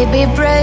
Baby, break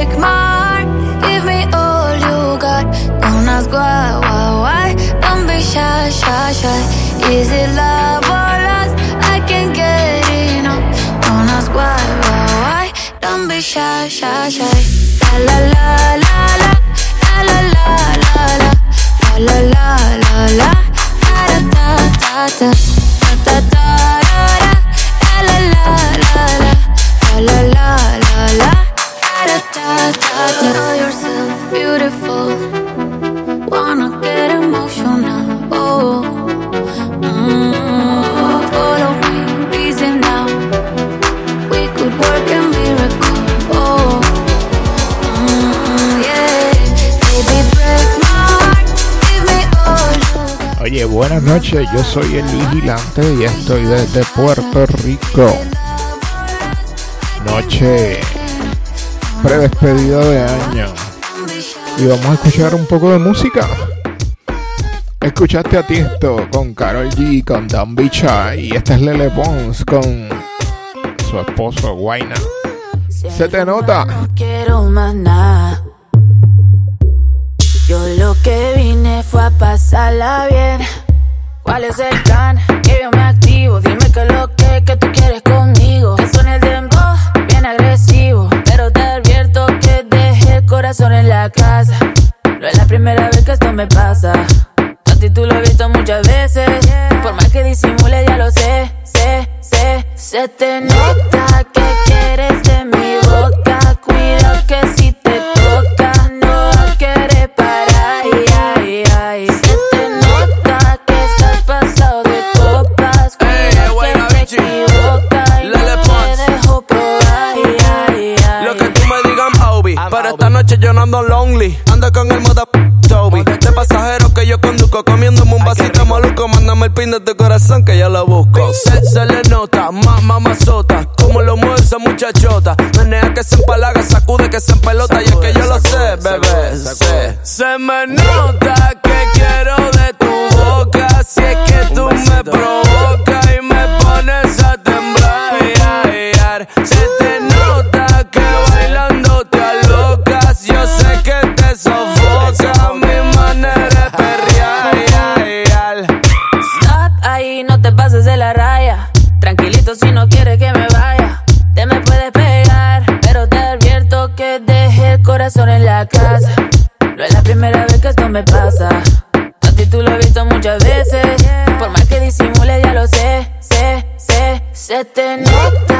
buenas noches, yo soy el vigilante y estoy desde Puerto Rico. Noche predespedida de año. Y vamos a escuchar un poco de música. Escuchaste a Tiesto con Carol G, con Dan Bicha y esta es Lele Pons con su esposo Guaina. Se te nota. Yo lo que vine fue a pasarla bien. ¿Cuál es el plan? Que yo me activo. Dime que lo que, que tú quieres conmigo. Que suene el dembow, bien agresivo. Pero te advierto que dejé el corazón en la casa. No es la primera vez que esto me pasa. A tú lo has visto muchas veces. Por más que disimule, ya lo sé, sé, sé. Se te nota esta noche yo no ando lonely. Ando con el moda Toby. De pasajero que yo conduzco. Comiéndome un vasito maluco. Mándame el pin de tu corazón que yo lo busco. Se, se le nota, más mamazota. Como lo mueve esa muchachota. Menea que se empalaga, sacude que se empelota. y es que yo lo sé, bebé. sé. Se me nota Se te nota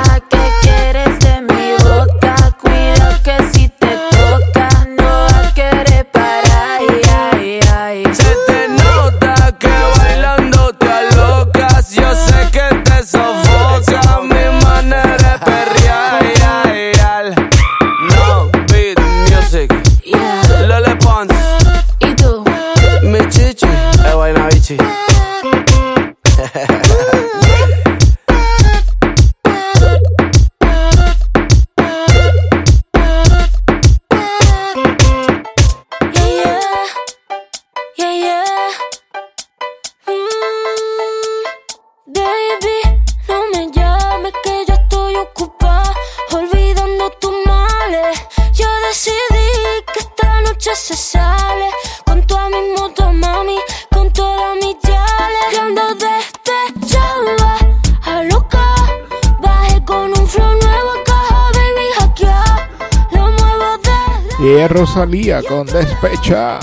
Con despecha.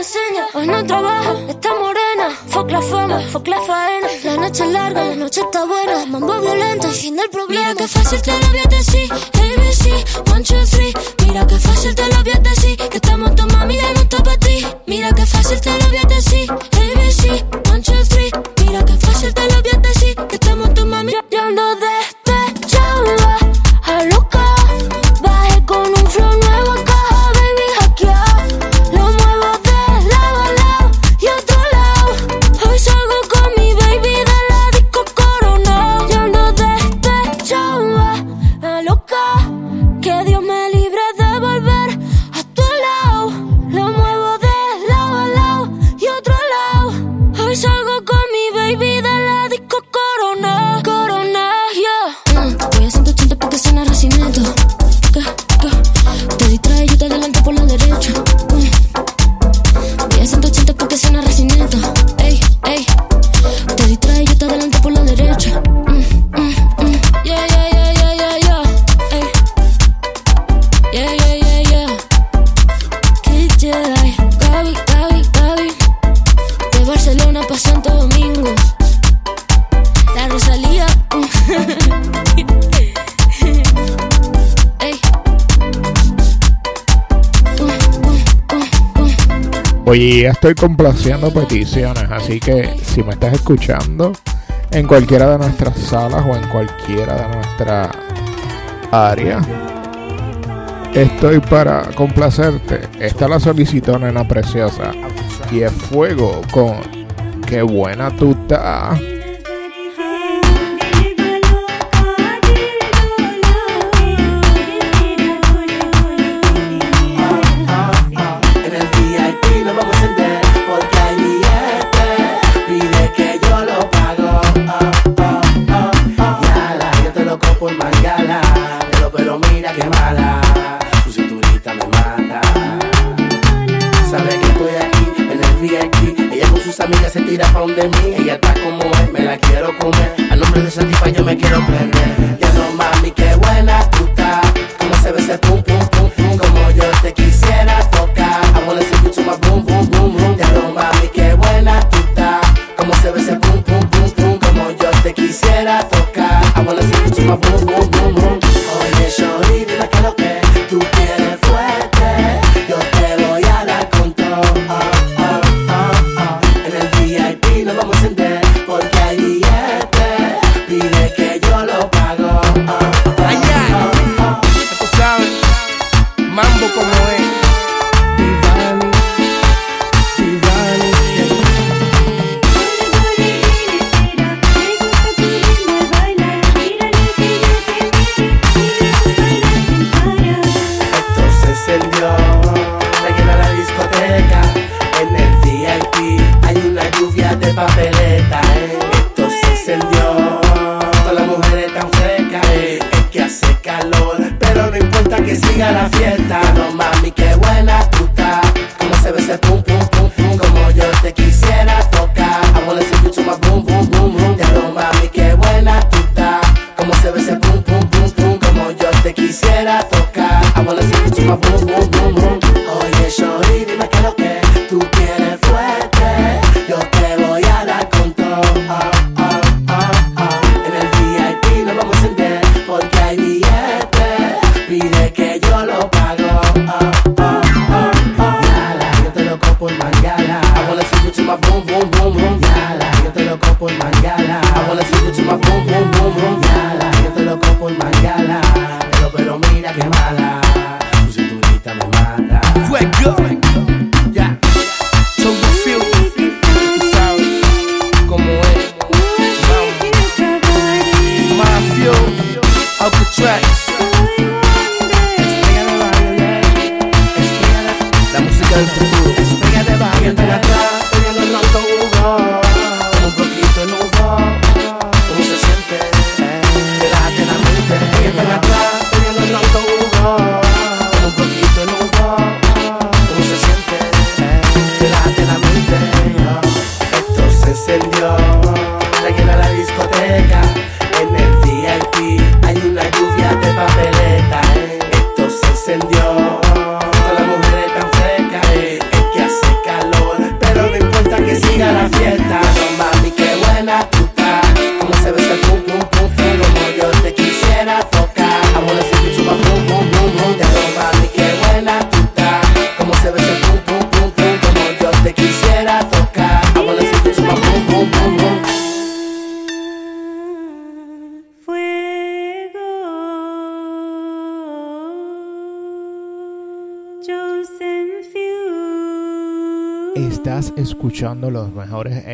enseña, hoy no trabaja, está morena. Fuck la fama, fuck la faena. La noche es larga, la noche está buena. Mambo violento, el fin del problema. Mira que fácil te lo voy a decir, ABC, one, two, three. Mira que fácil te lo voy a decir, que estamos tu mami ya no está para ti. Mira que fácil te lo voy a decir. y estoy complaciendo peticiones, así que si me estás escuchando en cualquiera de nuestras salas o en cualquiera de nuestras áreas, estoy para complacerte. Esta la solicitó Nena Preciosa y es fuego con qué buena tú estás.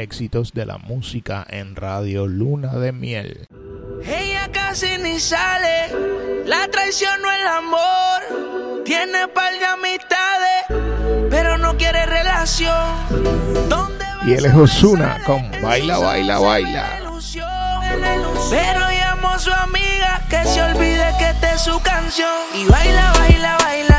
éxitos de la música en Radio Luna de Miel. Ella casi ni sale, la traición no el amor, tiene par de amistades, pero no quiere relación. y él es Osuna con Baila, Baila, Baila. Pero llamo a su amiga que se olvide que esta es su canción y baila, baila, baila.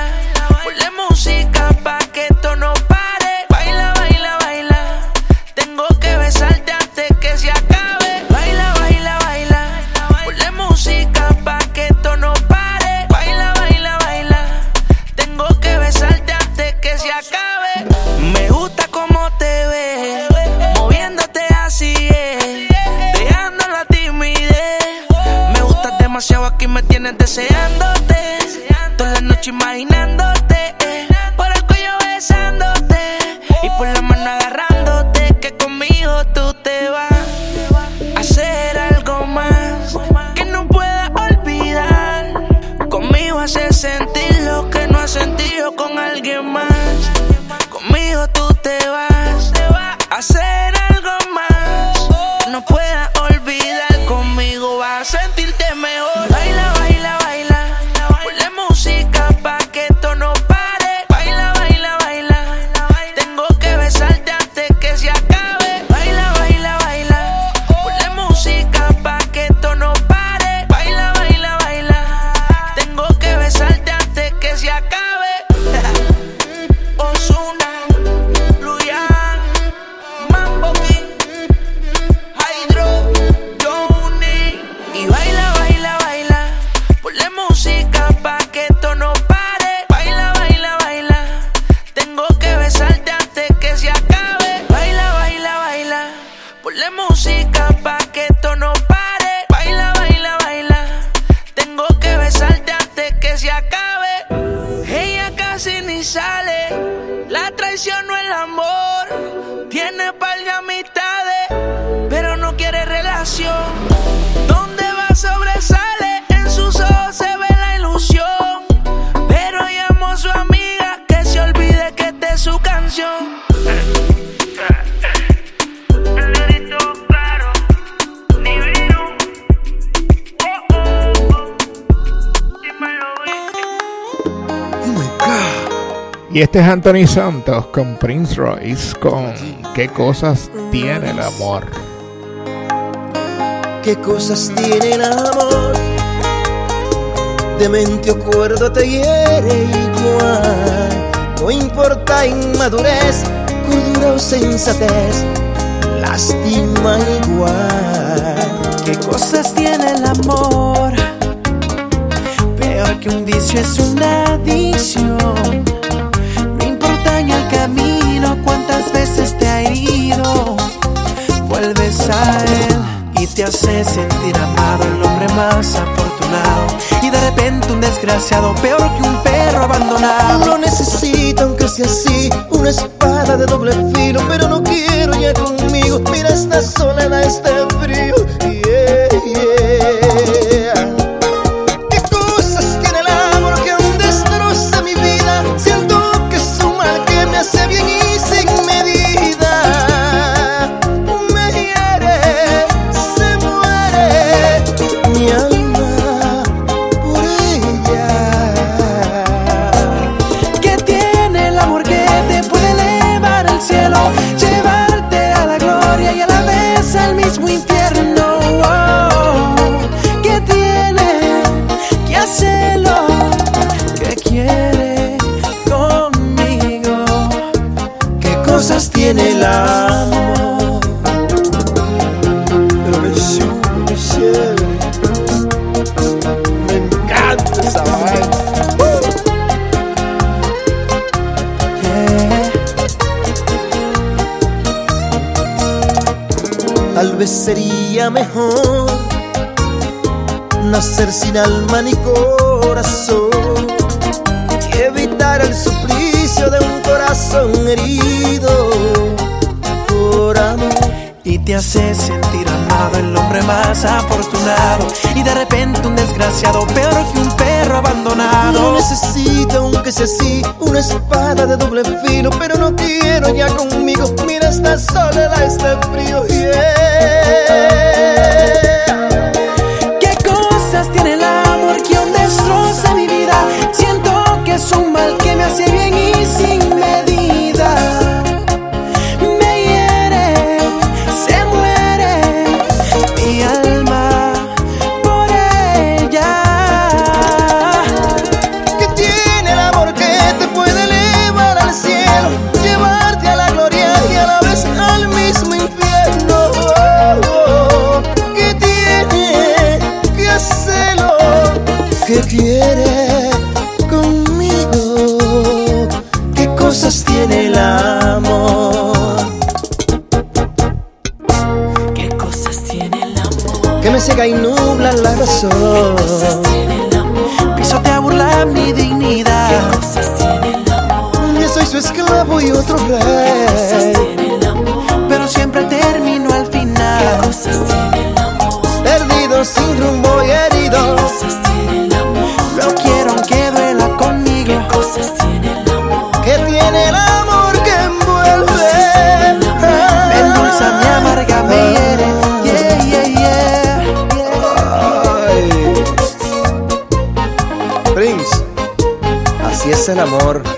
ganas de ser Y este es Anthony Santos con Prince Royce con ¿Qué cosas tiene el amor? ¿Qué cosas tiene el amor? De mente o cuerdo te hiere igual. No importa inmadurez, cordura o sensatez, lastima igual. ¿Qué cosas tiene el amor? Peor que un vicio es una adicción cuántas veces te ha herido, vuelves a él y te hace sentir amado el hombre más afortunado. Y de repente un desgraciado, peor que un perro abandonado. Lo necesito, aunque sea así, una espada de doble filo, pero no quiero ya conmigo. Mira esta soledad, este frío nacer sin alma ni corazón y evitar el suplicio de un corazón herido por amor. Y te hace sentir amado, el hombre más afortunado. Y de repente un desgraciado, peor que un perro No abandonado. necesito, aunque sea así, una espada de doble filo, pero no quiero ya conmigo. Mira esta soledad, este frío. Yeah. Me hace bien ciega y nubla la razón. Pisotea burla mi dignidad. Yo soy su esclavo y otro rey. Así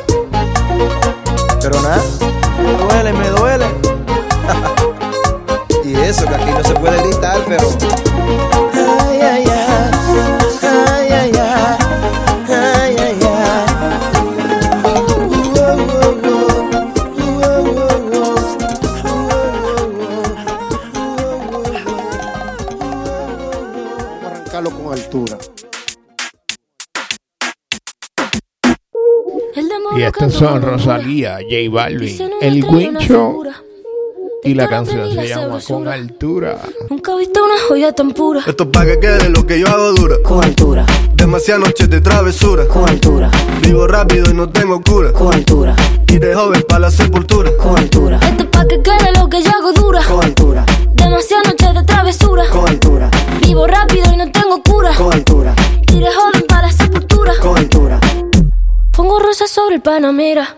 Son Rosalía, J Balvin, El Wincho y la canción se llama Con Altura. Nunca he visto una joya tan pura. Esto es pa' que quede lo que yo hago dura. Con altura, Demasiadas noches de travesura. con altura, Vivo rápido y no tengo cura. con altura, Y de joven para la sepultura. con altura, Esto es pa' que quede lo que yo Panamera.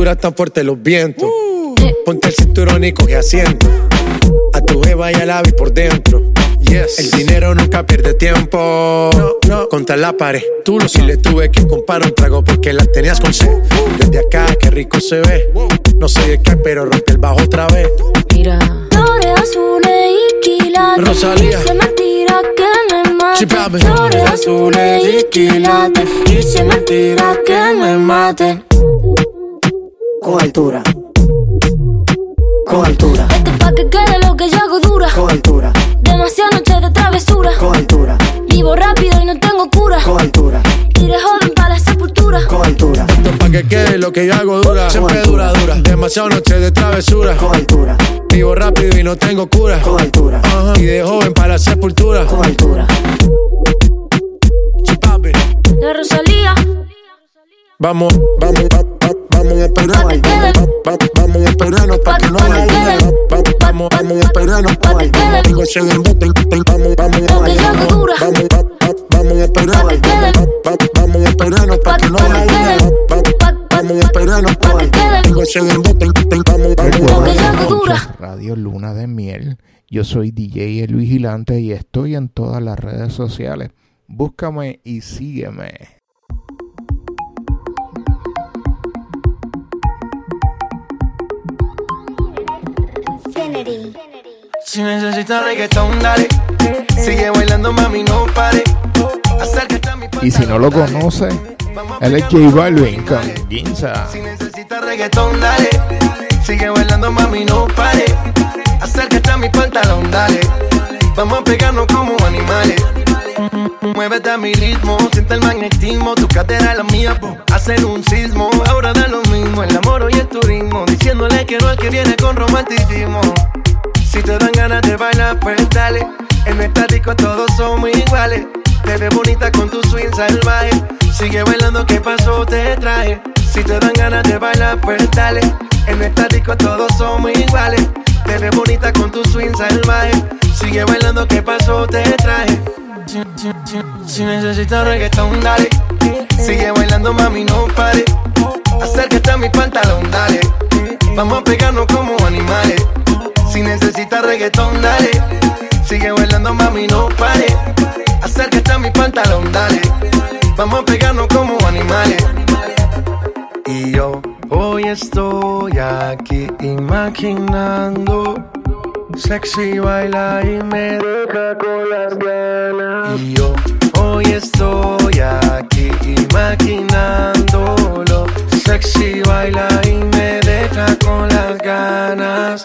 Altura están fuertes los vientos. Ponte el cinturón y coge asiento. A tu jeva y al ave por dentro. Yes. El dinero nunca pierde tiempo. No, no. Contra la pared. Tú lo si le tuve que comprar un trago porque la tenías con sed. Desde acá, qué rico se ve. No sé de qué, pero rompe el bajo otra vez. Mira, Flores azules y quilates. Rosalía. Y si es mentira que me mate. Sí. Flores azules y quilates. Y si es mentira que me mate. Con altura, con altura, Esto es pa' que quede lo que yo hago dura. con altura, Demasiadas noches de travesura. con altura, Vivo rápido y no tengo cura. con altura, Iré joven para la sepultura. con altura, Esto pa' que quede lo que yo hago dura. Siempre dura, dura. Demasiado noche de travesura. con altura, Vivo rápido y no tengo cura. con altura. Y de joven para la sepultura. con altura. La Rosalía. Vamos, vamos, va- va- vamos a esperarnos. Vamos a esperarnos para que no Vamos, vamos a esperarnos que se. Vamos, vamos, vamos, vamos, a esperarnos. Vamos a esperarnos para no Vamos a esperarnos se. Vamos, vamos, Radio Luna de Miel. Yo soy DJ El Vigilante y estoy en todas las redes sociales. Búscame y sígueme. Infinity. Si necesitas reggaetón, dale. Sigue bailando, mami, no pare. Acércate a mi Y si no lo conoce, él es J Balvin con Ginza. Si necesitas reggaetón, dale. Sigue bailando, mami, no pare. Acércate a mi pantalón, dale. Vamos a pegarnos como animales. Muévete a mi ritmo, siente el magnetismo. Tu cadera la mía, po. hacen un sismo. Ahora da lo mismo, el amor y el turismo. Diciéndole que no es que viene con romanticismo. Si te dan ganas de bailar, pues dale. En esta disco todos somos iguales. Te ves bonita con tu swing salvaje. Sigue bailando, ¿qué pasó? Te traje. Si te dan ganas de bailar, pues dale. En esta disco todos somos iguales. Te ves bonita con tu swing salvaje. Sigue bailando, ¿qué pasó? Te traje. Si, si- si- si necesitas reggaetón, dale. Sigue bailando, mami, no pare. Acércate a mi pantalón, dale. Vamos a pegarnos como animales. Si necesitas reggaetón, dale. Sigue bailando, mami, no pare. Acércate a mi pantalón, dale. Vamos a pegarnos como animales. Y yo hoy estoy aquí imaginando. Sexy baila y me deja con las ganas. Y yo hoy estoy aquí imaginándolo. Sexy baila y me deja con las ganas.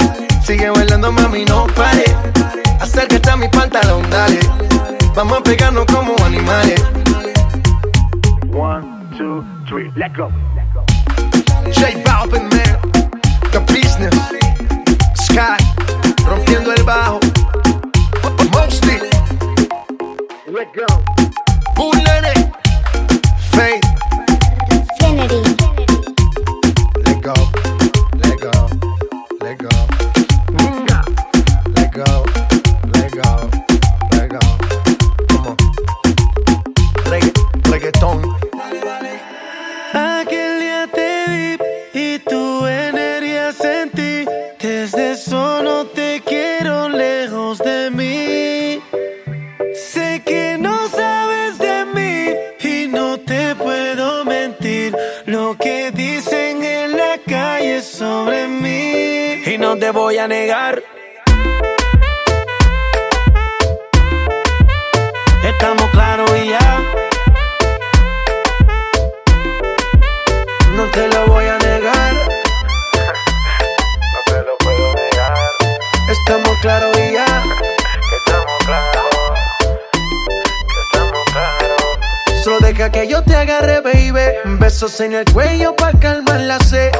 Sigue bailando, mami, no pare. Acércate a mi pantalón, dale. Vamos a pegarnos como animales. One, two, three, let go. J Balvin, man. The business. Sky. Rompiendo el bajo. Mosty. Let go. Bullet. Faith. Infinity. Te voy a negar. Estamos claros y ya. No te lo voy a negar. No te lo puedo negar. Estamos claros y ya. Estamos claros. Estamos claros. Solo deja que yo te agarre, baby. Besos en el cuello pa' calmar la sed.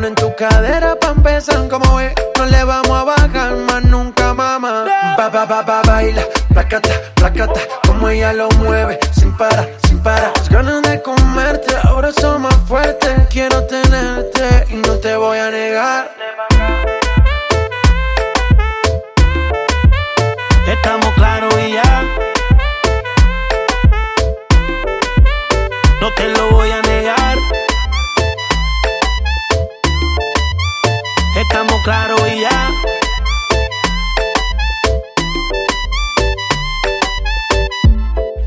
En tu cadera pa' empezar como es. No le vamos a bajar más nunca, mamá. Ba, ba, ba, ba, baila. Placata, placata. Como ella lo mueve. Sin parar, sin parar. Las ganas de comerte ahora son más fuertes. Quiero tenerte y no te voy a negar. Estamos claros y ya. No te lo voy a negar. Claros y ya.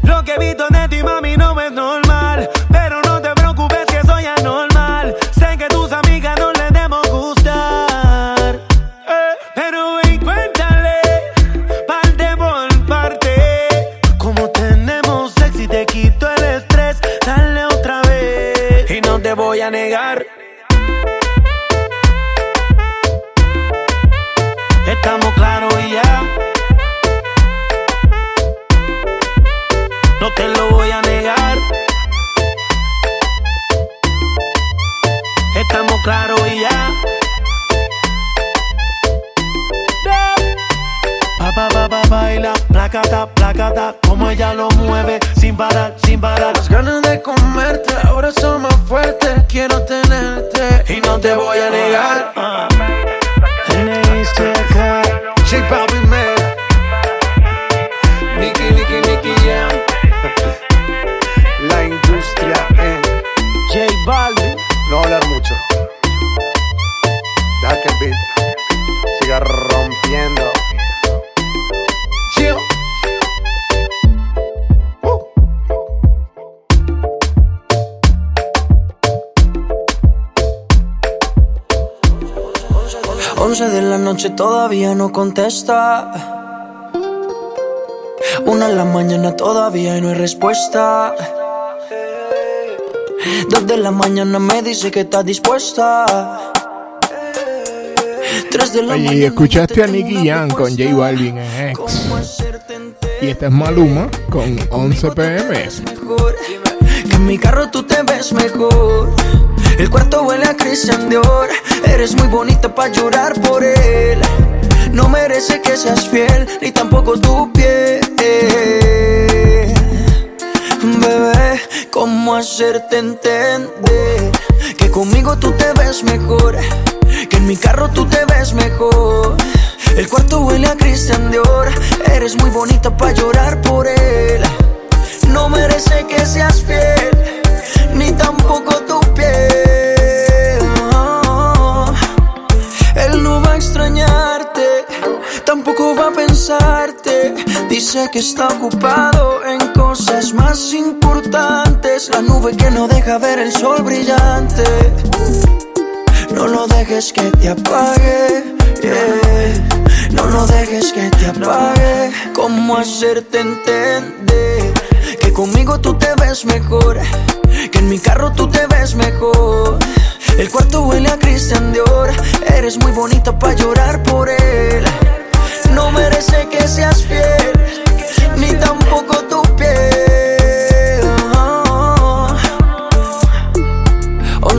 Lo que he visto de ti, mami, no es normal. Pero no te preocupes que soy anormal. Sé que tus amigas no les demos gustar. Eh, pero ven, cuéntale, parte por parte. Como tenemos sexy, te quito el estrés. Dale otra vez. Y no te voy a negar. claro y ya. Pa, pa, pa, baila, placata, placata, como ella lo mueve, sin parar, sin parar. Las ganas de comerte ahora son más fuertes, quiero tenerte y no te voy a negar. Uh. En el J Balvin, man. Nicky, Nicky, Nicky, yeah. La industria en J Balvin. Que el beat siga rompiendo. Chill. Uh. 11 de la noche todavía no contesta. Una de la mañana todavía no hay respuesta. Dos de la mañana me dice que está dispuesta. Oye, y escuchaste a Nicky Jam con J. Balvin en X. ¿Cómo hacerte Y este es Maluma con 11 pm. en mi carro tú te ves mejor. El cuarto huele a Christian Dior. Eres muy bonita para llorar por él. No merece que seas fiel, ni tampoco tu piel. Bebé, ¿cómo hacerte entender? Que conmigo tú te ves mejor. Que en mi carro tú te ves mejor. El cuarto huele a Christian Dior. Eres muy bonita para llorar por él. No merece que seas fiel, ni tampoco tu piel. Él no va a extrañarte, tampoco va a pensarte. Dice que está ocupado en cosas más importantes. La nube que no deja ver el sol brillante. No lo dejes que te apague. No lo dejes que te apague. ¿Cómo hacerte entender? Que conmigo tú te ves mejor. Que en mi carro tú te ves mejor. El cuarto huele a Christian Dior. Eres muy bonita para llorar por él. No merece que seas fiel, ni tampoco tu piel.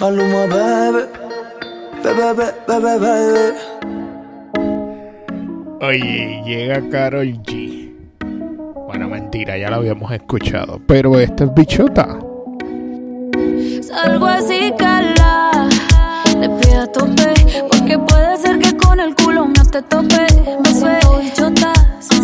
Maluma, bebé. Bebé, bebé, bebé. Oye, llega Carol G. Bueno, mentira, ya la habíamos escuchado. Pero esta es bichota. Salgo así, cala. Le pido a tope. Porque puede ser que con el culo no te tope.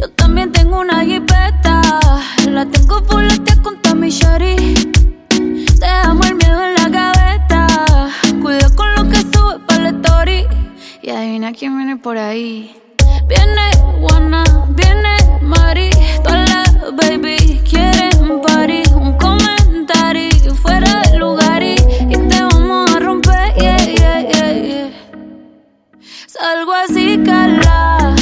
Yo también tengo una jipeta, la tengo fuletea con mi shari. Dejamos el miedo en la gaveta, cuida con lo que sube para la story. Y adivina quién viene por ahí. Viene Juana, viene Mari, todas las baby quieren party. Un comentario fuera del lugar y, y te vamos a romper, yeah, yeah, yeah, yeah. Salgo así, cala.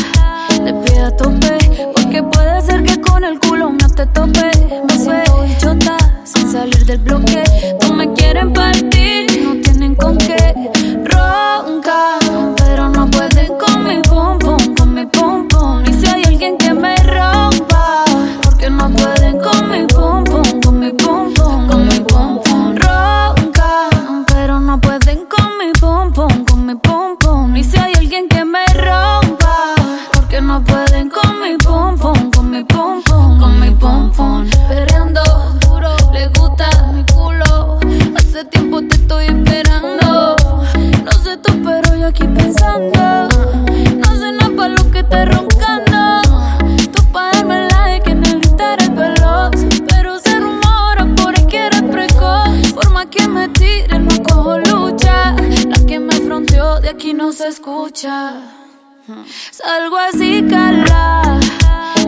Le pido a tope, porque puede ser que con el culo no te tope. Me siento bichota sin salir del bloque. No me quieren partir, no tienen con qué. Ronca, pero no pueden con mi pum pum, con mi pum pum. Y si hay alguien que me rompa, porque no pueden con mi pum pum, con mi pum pum, con mi pum pum. Pero no pueden con mi pum pum, con mi pum pum. Y si hay alguien que iPhone. Perreando duro, le gusta mi culo. Hace tiempo te estoy esperando. No sé tú, pero yo aquí pensando. No sé nada para lo que te roncando. Tú para darme la que en el el veloz. Pero se rumora por ahí que eres precoz. Forma que me tires, no cojo lucha. La que me fronteó de aquí no se escucha. Salgo así, cala,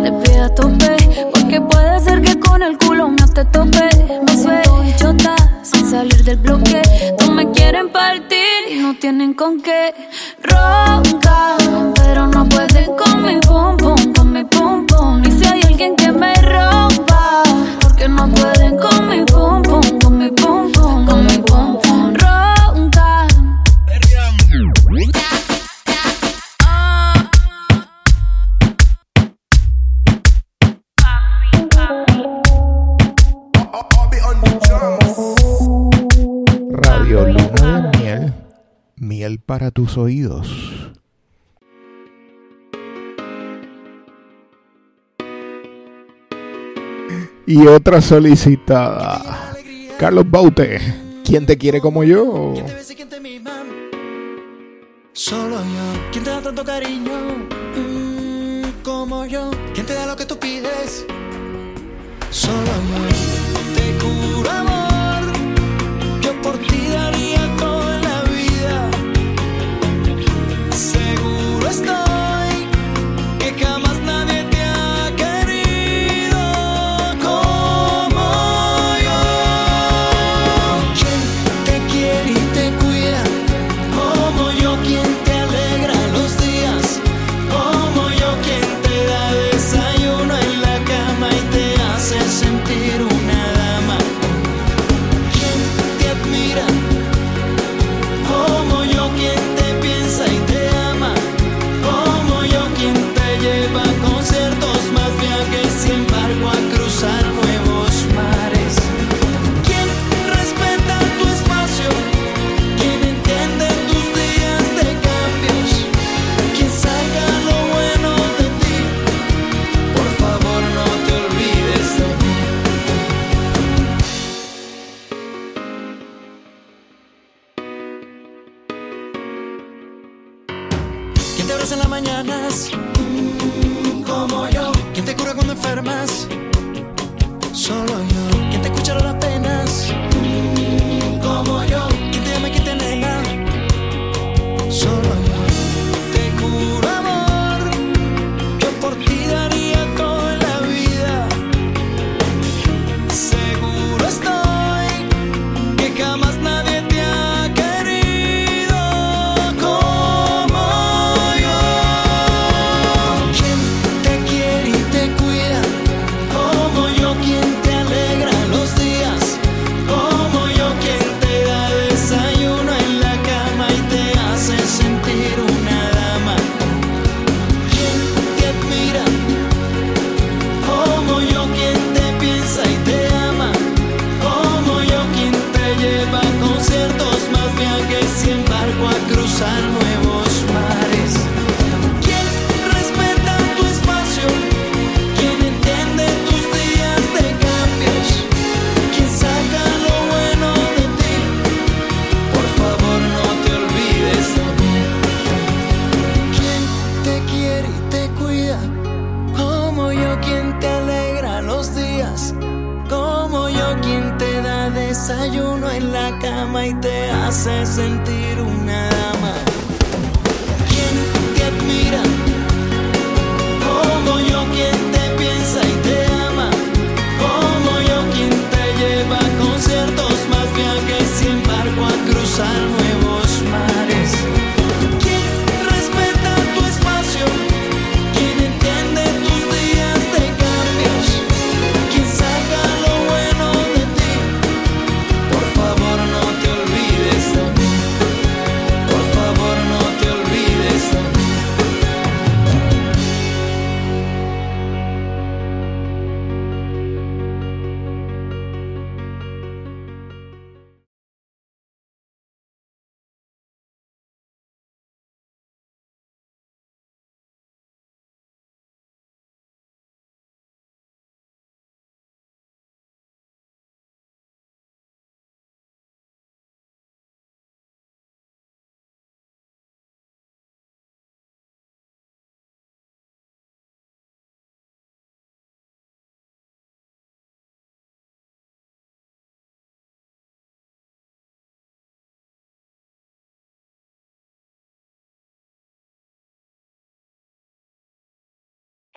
de pie a tope. Porque puede ser que con el culo no te tope. Me siento bichota sin salir del bloque. No me quieren partir y no tienen con qué. Ronca, pero no pueden con mi pum pum, con mi pum pum. Y si hay alguien que me rompa, porque no pueden con mi pum miel para tus oídos. Y otra solicitada. Carlos Baute, ¿quién te quiere como yo? ¿Quién te besa y quién te mima? Solo yo. ¿Quién te da tanto cariño? Mm, como yo. ¿Quién te da lo que tú pides? Solo yo. Te curo amor. Yo por ti daría seguro estoy.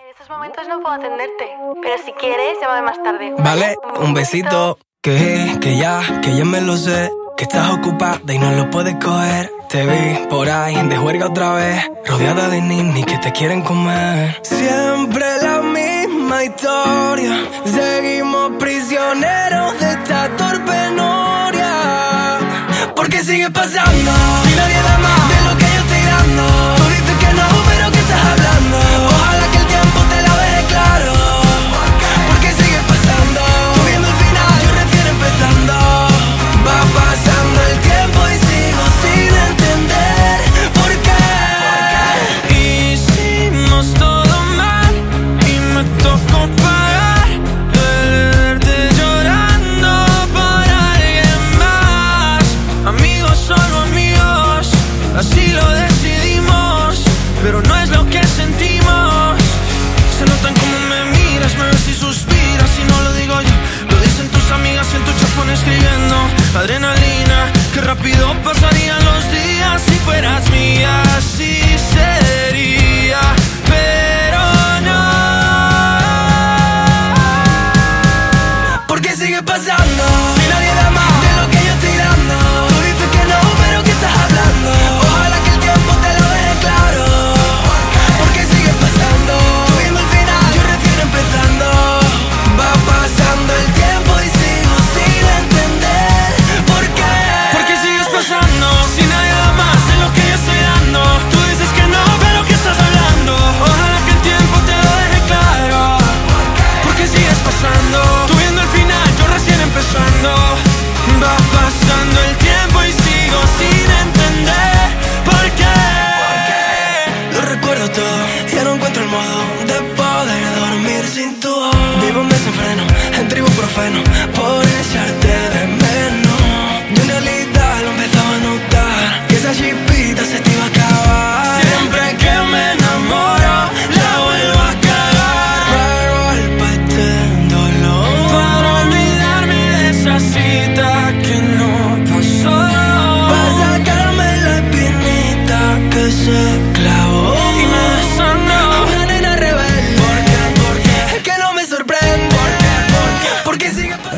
En estos momentos no puedo atenderte, pero si quieres, llámame más tarde. Vale, un besito. Que, que ya, que ya me lo sé. Que estás ocupada y no lo puedes coger. Te vi por ahí de juerga otra vez. Rodeada de ninis que te quieren comer. Siempre la misma historia. Seguimos prisioneros de esta torpe noria. Porque sigue pasando. Si nadie da más de lo que yo estoy dando.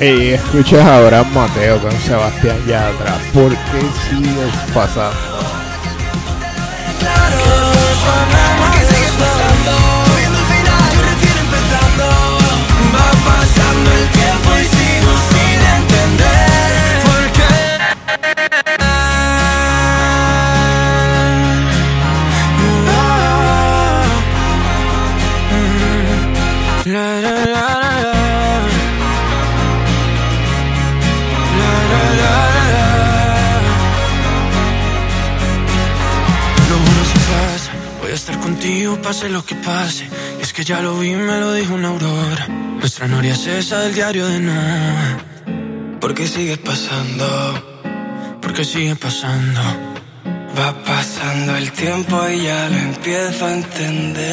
Y escuchas a Abraham Mateo con Sebastián Yatra. ¿Por qué sigues pasando? Pase lo que pase. Es que ya lo vi, me lo dijo una aurora. Nuestra noria es esa del diario de no. Porque sigue pasando, porque sigue pasando. Va pasando el tiempo y ya lo empiezo a entender.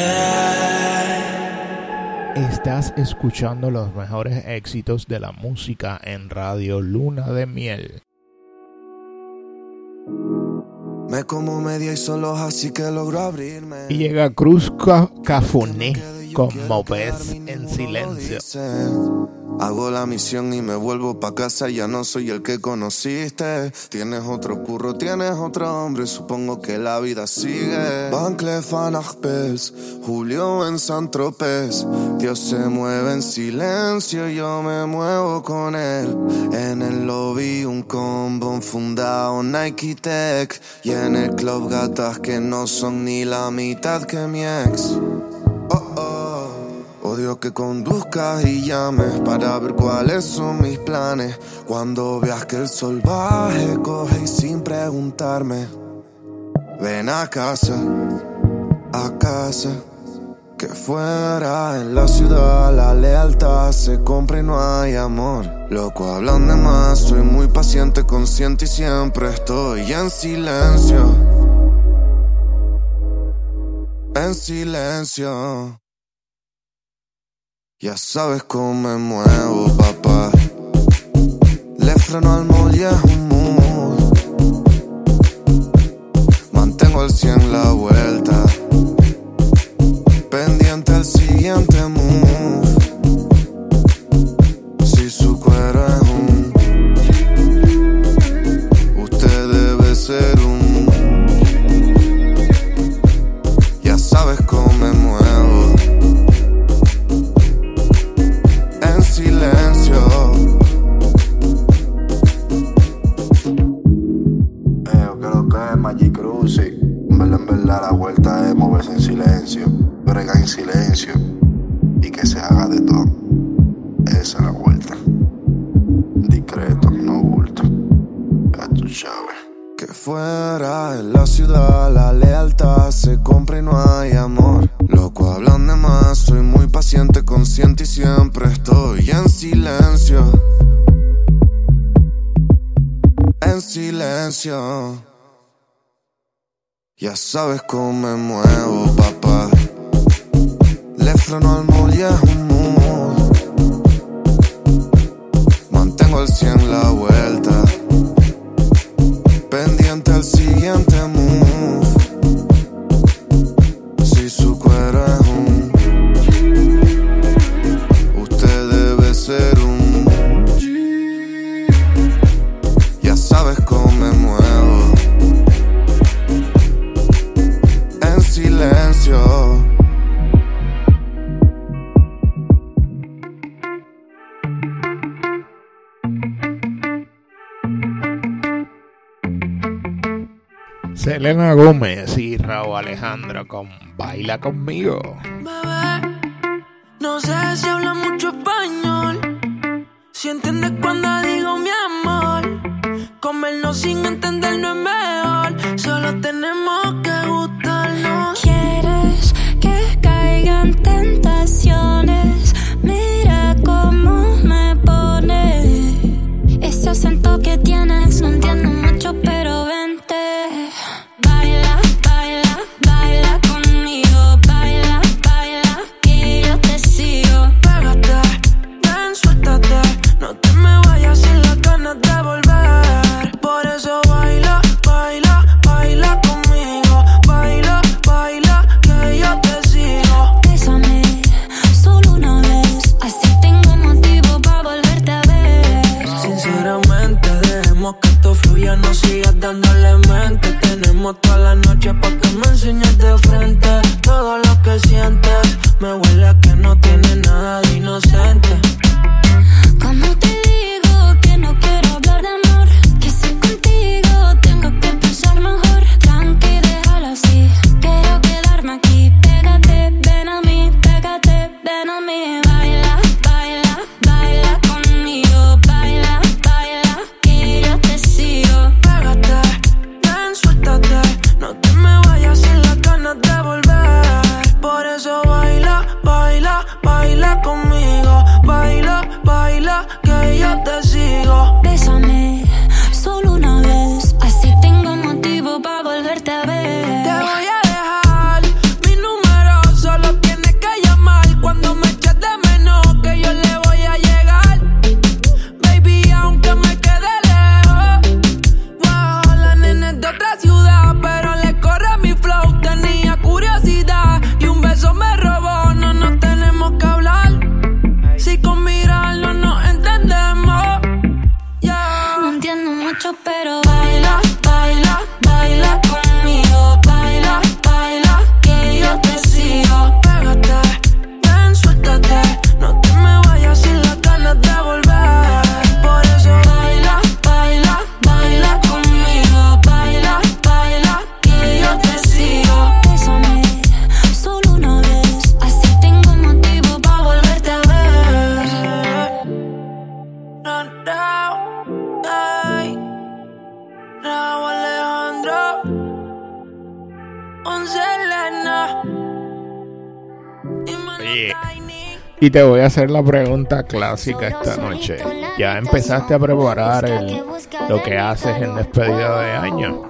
Estás escuchando los mejores éxitos de la música en Radio Luna de Miel. Me como media y solo así que logro abrirme. Y llega Cruz Ca- Cafuné como pez en silencio. Hago la misión y me vuelvo pa' casa, ya no soy el que conociste. Tienes otro curro, tienes otro hombre, supongo que la vida sigue. Van Cleef Julio en San Tropez. Dios se mueve en silencio, yo me muevo con él. En el lobby un combo fundado Nike Tech. Y en el club gatas que no son ni la mitad que mi ex. Odio que conduzcas y llames para ver cuáles son mis planes. Cuando veas que el sol baje, coge y sin preguntarme. Ven a casa, a casa. Que fuera en la ciudad la lealtad se compra y no hay amor. Loco, hablan de más, soy muy paciente, consciente y siempre estoy en silencio. En silencio. Ya sabes cómo me muevo, papá. Le freno al mollejo mood. Mantengo al 100 la vuelta. en silencio, brega en silencio y que se haga de todo. Esa es la vuelta. Discreto, no bulto. A tu chave. Que fuera en la ciudad la lealtad se compra y no hay amor. Loco hablan de más, soy muy paciente, consciente y siempre estoy en silencio. En silencio. Ya sabes cómo me muevo, papá. Le freno al mollejo, Mantengo el 100 la web. Selena Gómez y Raúl Alejandro con Baila conmigo. Bebé, no sé si habla mucho español, si entiendes cuando digo mi amor, comernos sin entendernos es mejor. jump te voy a hacer la pregunta clásica esta noche. ¿Ya empezaste a preparar el, lo que haces en despedida de año?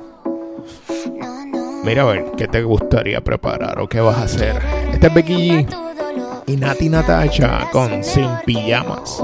Mira a ver, ¿qué te gustaría preparar o qué vas a hacer? Este es Becky G y Nati Natacha con Sin Pijamas.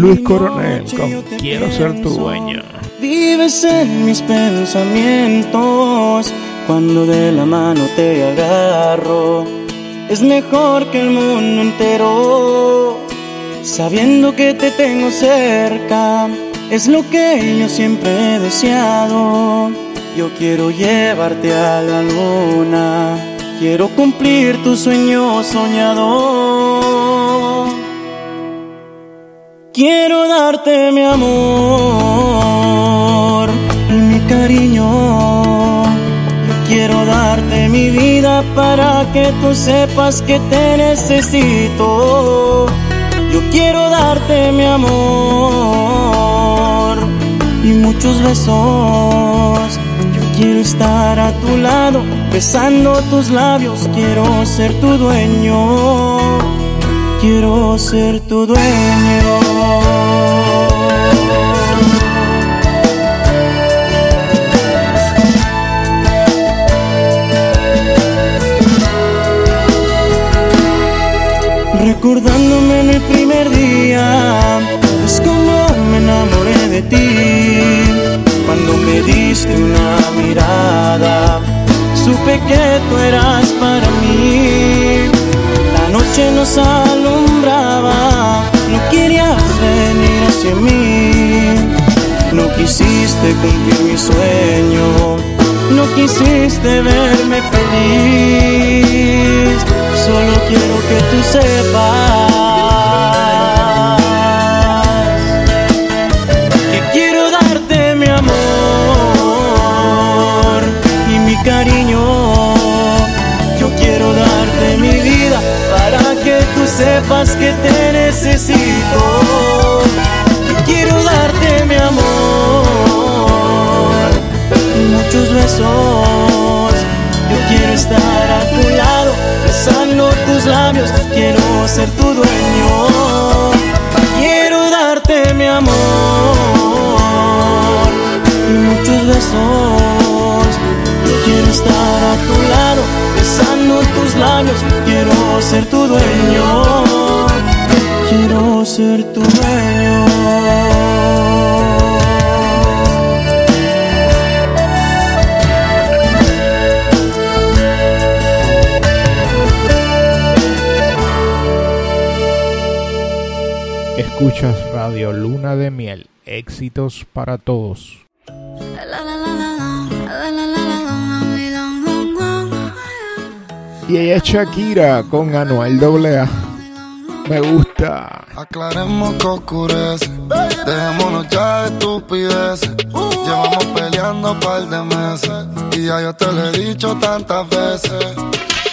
Luis Coronel con Quiero ser tu dueño. Vives en mis pensamientos cuando de la mano te agarro. Es mejor que el mundo entero, sabiendo que te tengo cerca. Es lo que yo siempre he deseado. Yo quiero llevarte a la luna, quiero cumplir tu sueño soñador. Darte mi amor y mi cariño. Quiero darte mi vida para que tú sepas que te necesito. Yo quiero darte mi amor y muchos besos. Yo quiero estar a tu lado, besando tus labios. Quiero ser tu dueño. Quiero ser tu dueño. Recordándome en el primer día, es como me enamoré de ti. Cuando me diste una mirada, supe que tú eras para mí. Noche nos alumbraba, no querías venir hacia mí. No quisiste cumplir mi sueño, no quisiste verme feliz. Solo quiero que tú sepas sepas que te necesito. Quiero darte mi amor muchos besos. Yo quiero estar a tu lado, besando tus labios. Quiero ser tu dueño. Quiero darte mi amor muchos besos. Yo quiero estar a tu lado, besando tus labios. Quiero ser tu dueño. Quiero ser tu dueño. Escuchas Radio Luna de Miel. Éxitos para todos. Y ella es Shakira con Anuel AA. Me gusta. Aclaremos que oscurece. Dejémonos ya de estupideces. Llevamos peleando un par de meses. Y ya yo te lo he dicho tantas veces.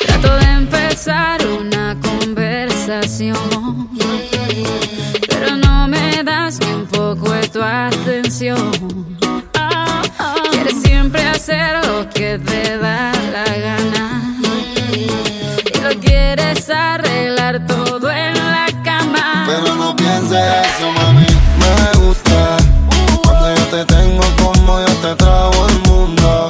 Trato de empezar una conversación, pero no me das ni un poco de tu atención. Quieres siempre hacer lo que te da la gana quieres arreglar todo en la cama. Pero no pienses eso, mami. Me gusta cuando yo te tengo como yo te trago el mundo.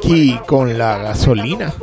aquí con la gasolina.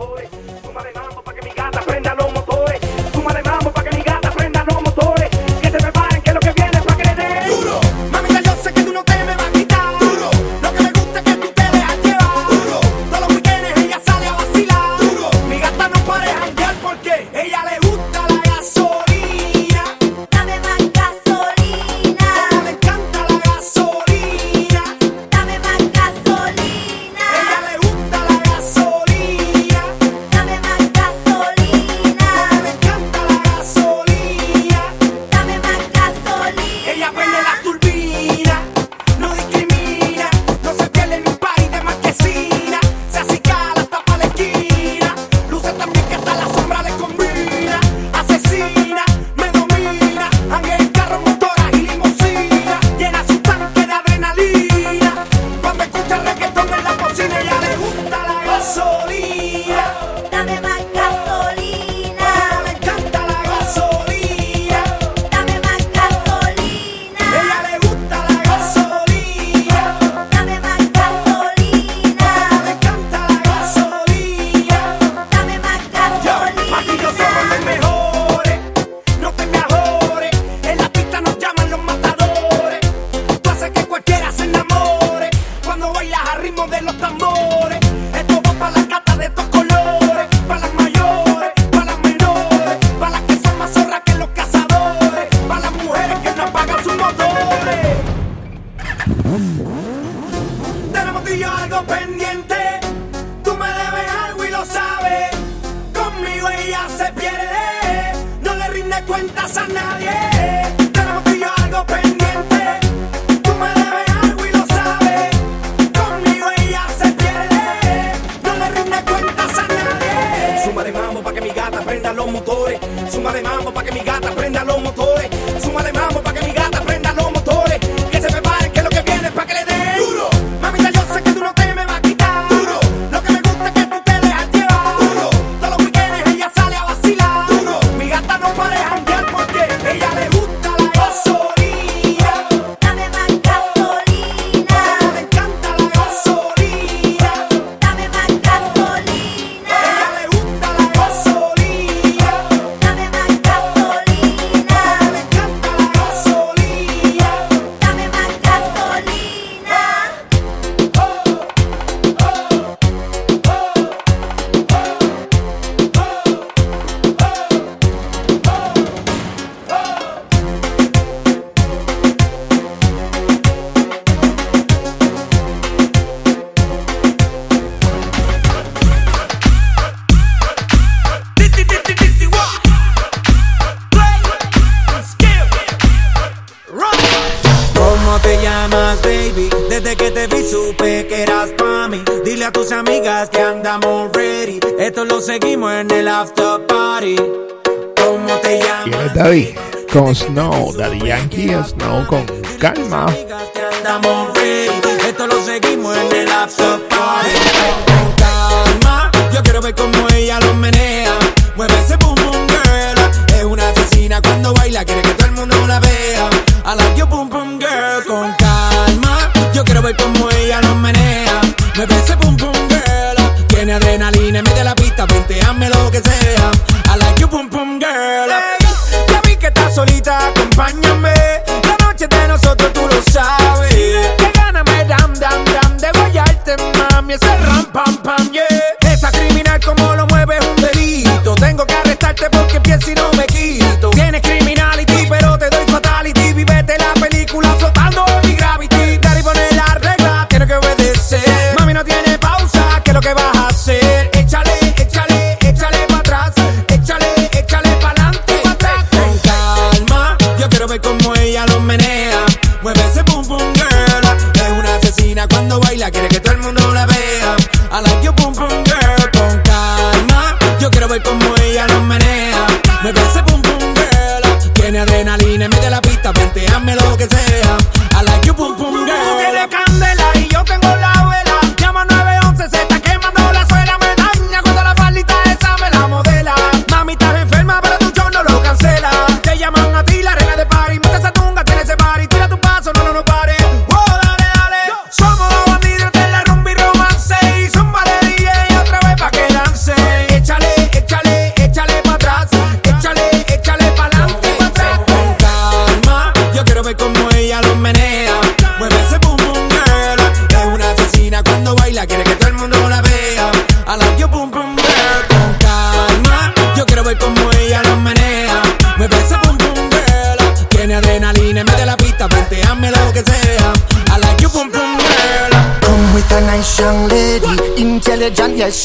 Daddy Yankee es no con calma.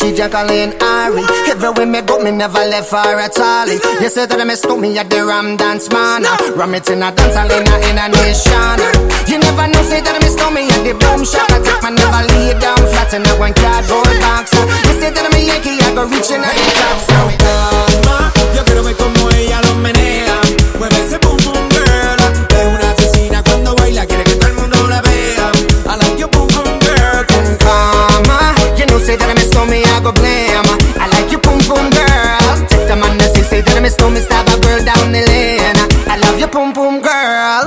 She Jacqueline Ari. Everywhere me go, me never left her at all. You say that me stole me at the Ram Dance Man. Ram it in a dance hall in a, in a nation. You never know, say that me stole me at the boom shop. I take my never lay down flat in a one cardboard box. You say that me Yankee, I go reaching at the top. So, Calma, yo quiero ver cómo ella lo menea.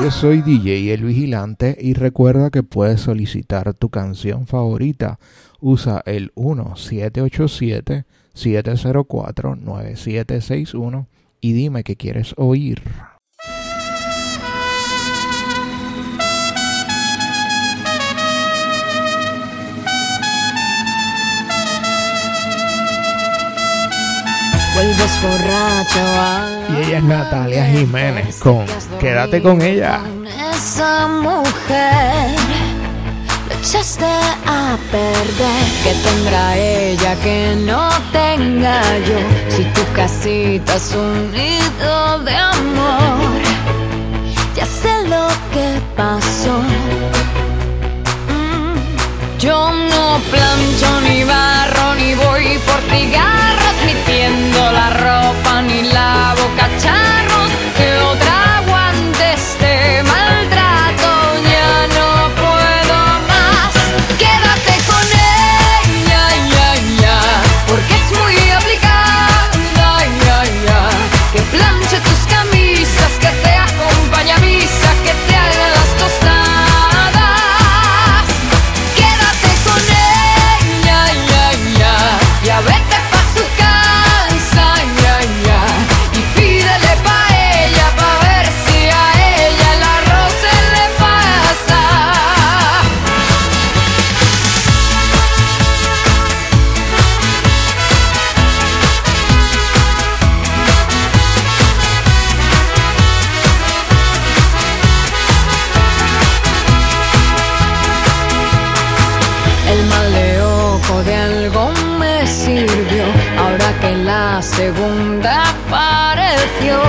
Yo soy DJ El Vigilante y recuerda que puedes solicitar tu canción favorita. Usa el 1787-704-9761 y dime qué quieres oír. Vuelves borracho a Y ella es Natalia Jiménez con Quédate con ella. esa mujer. La echaste a perder. Que tendrá ella que no tenga yo? Si tu casita es un nido de amor. Ya sé lo que pasó. Mm. Yo no plancho ni barro ni voy por cigarros ni tiendo la ropa ni lavo cacharros que sirvió ahora que la segunda apareció.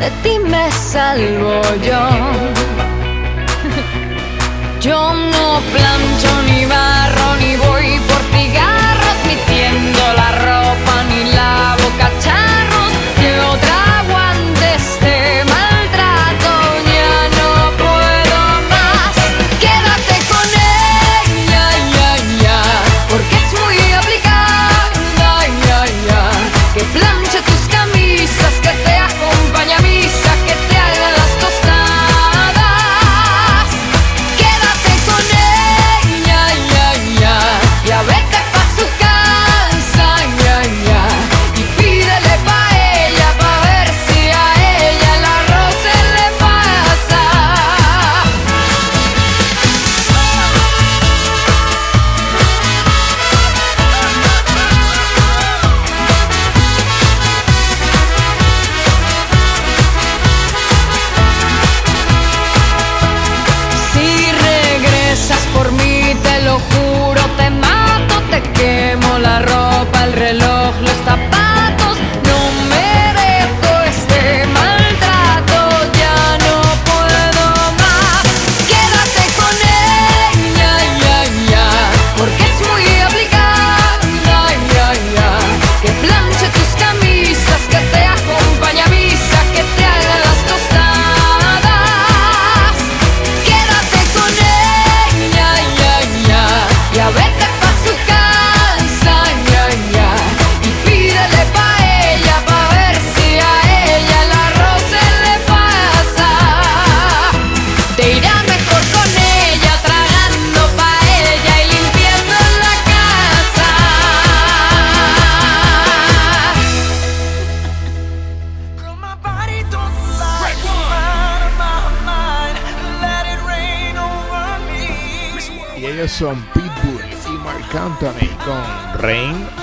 De ti me salvo yo. Yo no plancho ni barro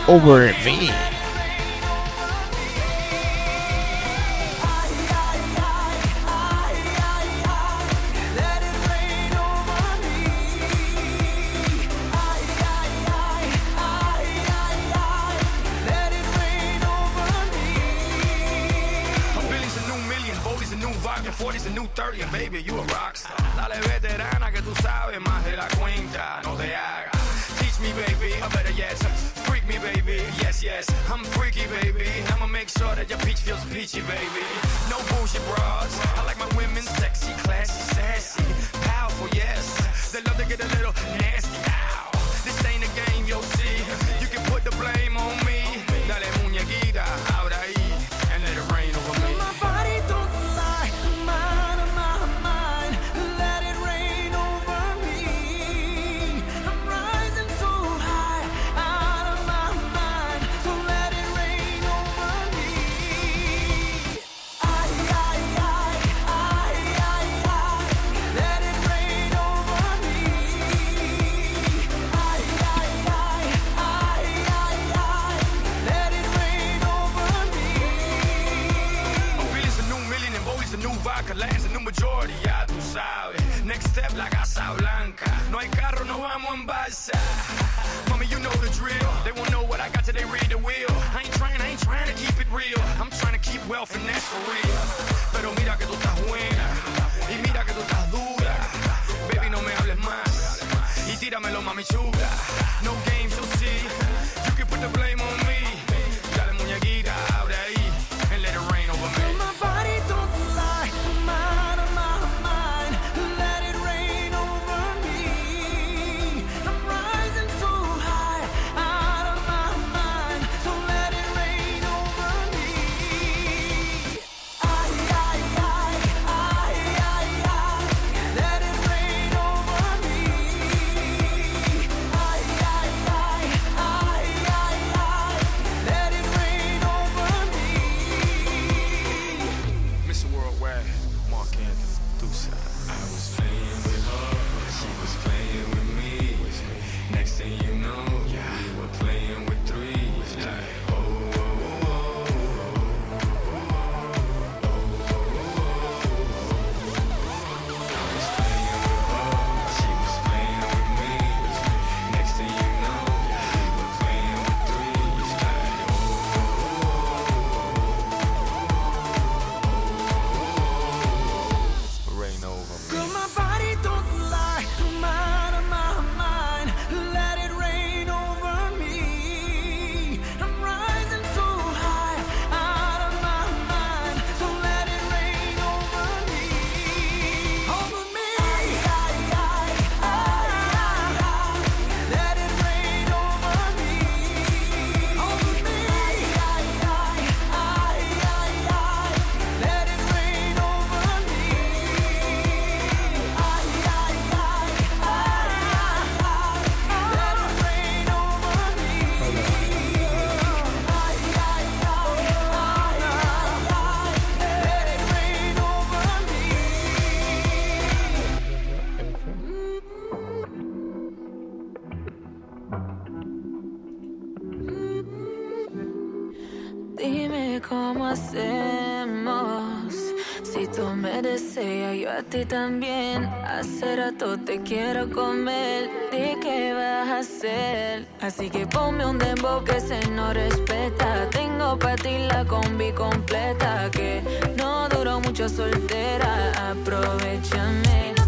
Over Me. a ti también. Hace rato te quiero comer. ¿De qué vas a hacer? Así que ponme un dembow que se no respeta. Tengo para ti la combi completa. Que no duró mucho soltera. Aprovechame.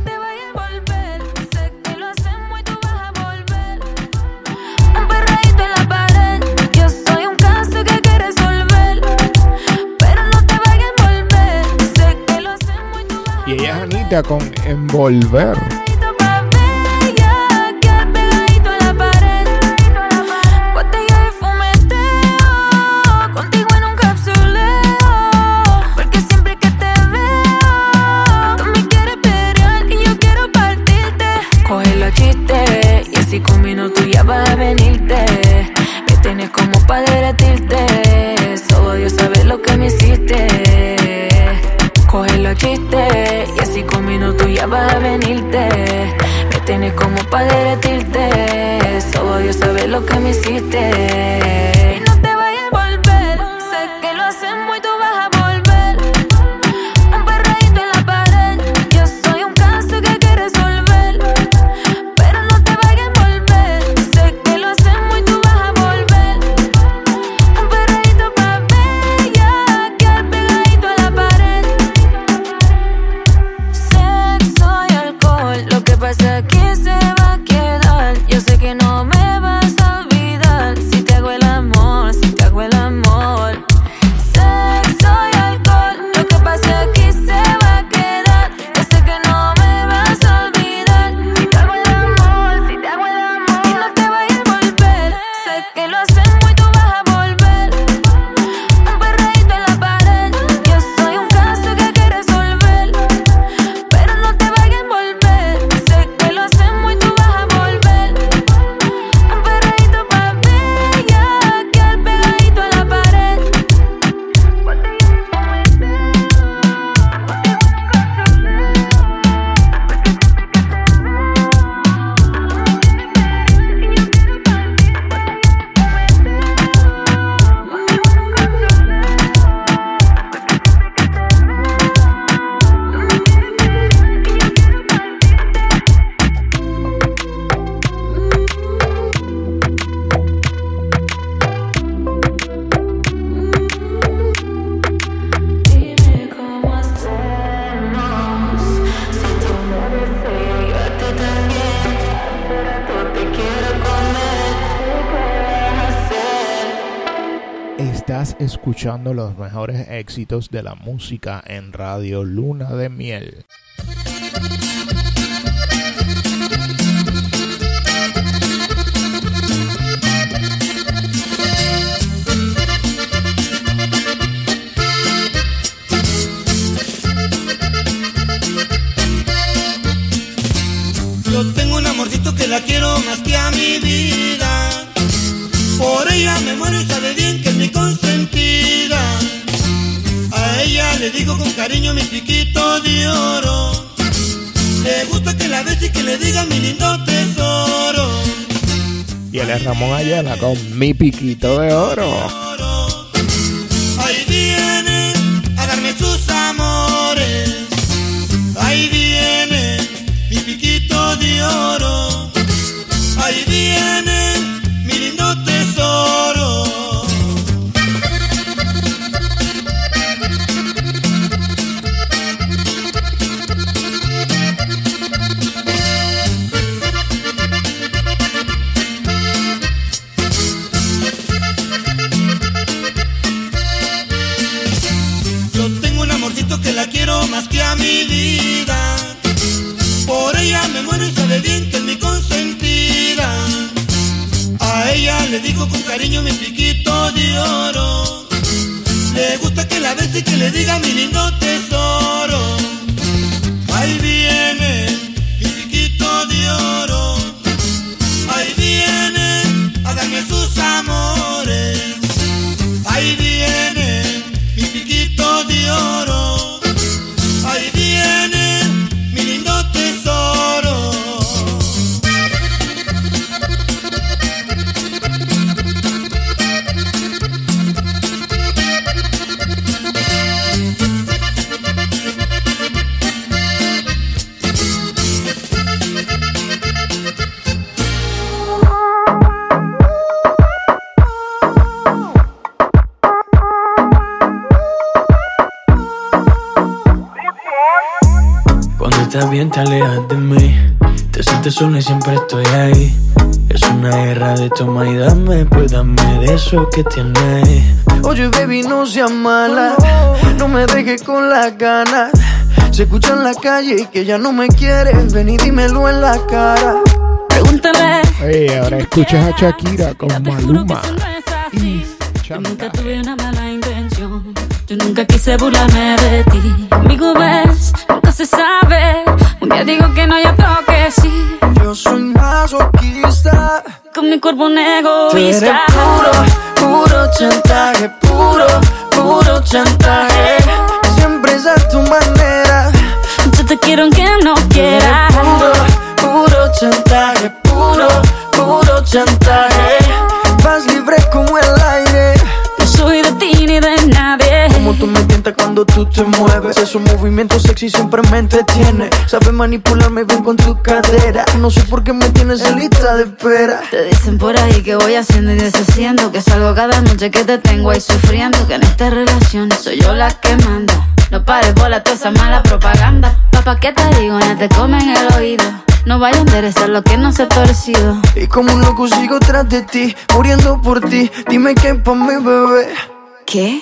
te a envolver. pa' derretirte. Solo yo saber lo que me hiciste. Escuchando los mejores éxitos de la música en Radio Luna de Miel. Ramón Ayala con mi piquito de oro. De eso que tienes Oye, baby, no seas mala. No me dejes con las ganas. Se escucha en la calle que ya no me quieres. Ven y dímelo en la cara. Pregúntale. Ey, ahora escuchas a Shakira con Maluma. Y yo nunca tuve una mala intención. Yo nunca quise burlarme de ti. Conmigo ves, nunca se sabe. Día digo que no, y otro que sí. Yo soy masoquista. Con mi cuerpo un Tú eres egoísta. puro, puro chantaje, puro, puro chantaje. Siempre es a tu manera. Yo te quiero aunque no quieras. Puro, puro chantaje, puro, puro chantaje. Vas libre como el aire. No soy de ti ni de nadie. Como tú me tientas cuando tú te mueves. Esos movimientos sexy siempre me entretiene. Sabes manipularme bien con tu cadera. No sé por qué me tienes en lista de espera. Te dicen por ahí que voy haciendo y deshaciendo. Que salgo cada noche que te tengo ahí sufriendo. Que en esta relación soy yo la que manda. No pares bola toda esa mala propaganda. Papá, ¿qué te digo? Ya te comen el oído. No vaya a enderezar lo que no se ha torcido. Y como un loco sigo tras de ti, muriendo por ti. Dime qué pa' mi bebé. ¿Qué?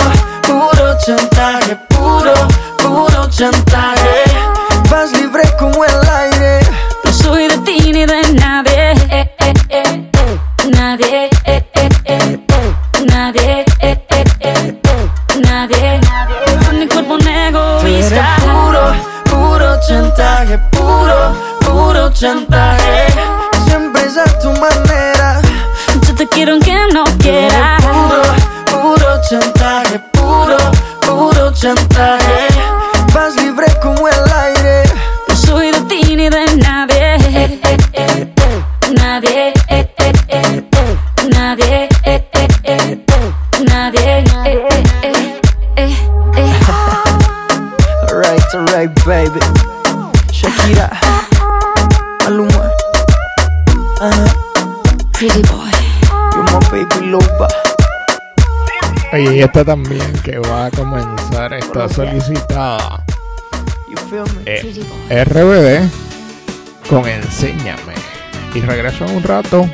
chantaje, puro, puro chantaje. Vas libre como el aire. No soy de ti ni de nadie. Eh, eh, eh, eh. Nadie. eh, eh, eh. Nadie. eh, eh, eh. Nadie. Con mi cuerpo eres egoísta. puro, puro chantaje, puro, puro chantaje. Siempre es a tu manera. Yo te quiero aunque no quieras. Puro, puro chantaje, puro chantaje. Eh. Vas libre como el aire. No soy de ti ni de nadie. Eh, eh, eh, nadie. eh, eh, eh, Nadie. Nadie. Alright, alright, baby. Shakira. Maluma. Uh -huh. Pretty boy. Oye, y esta también que va a comenzar está solicitada. Eh, RBD con Enséñame. Y regreso en un rato.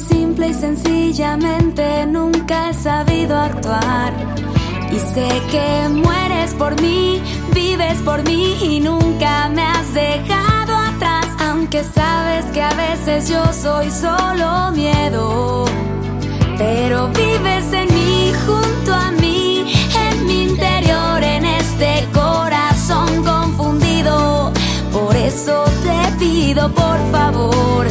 Simple y sencillamente nunca he sabido actuar. Y sé que mueres por mí, vives por mí y nunca me has dejado atrás. Aunque sabes que a veces yo soy solo miedo. Pero vives en mí, junto a mí, en mi interior, en este corazón confundido. Por eso te pido, por favor,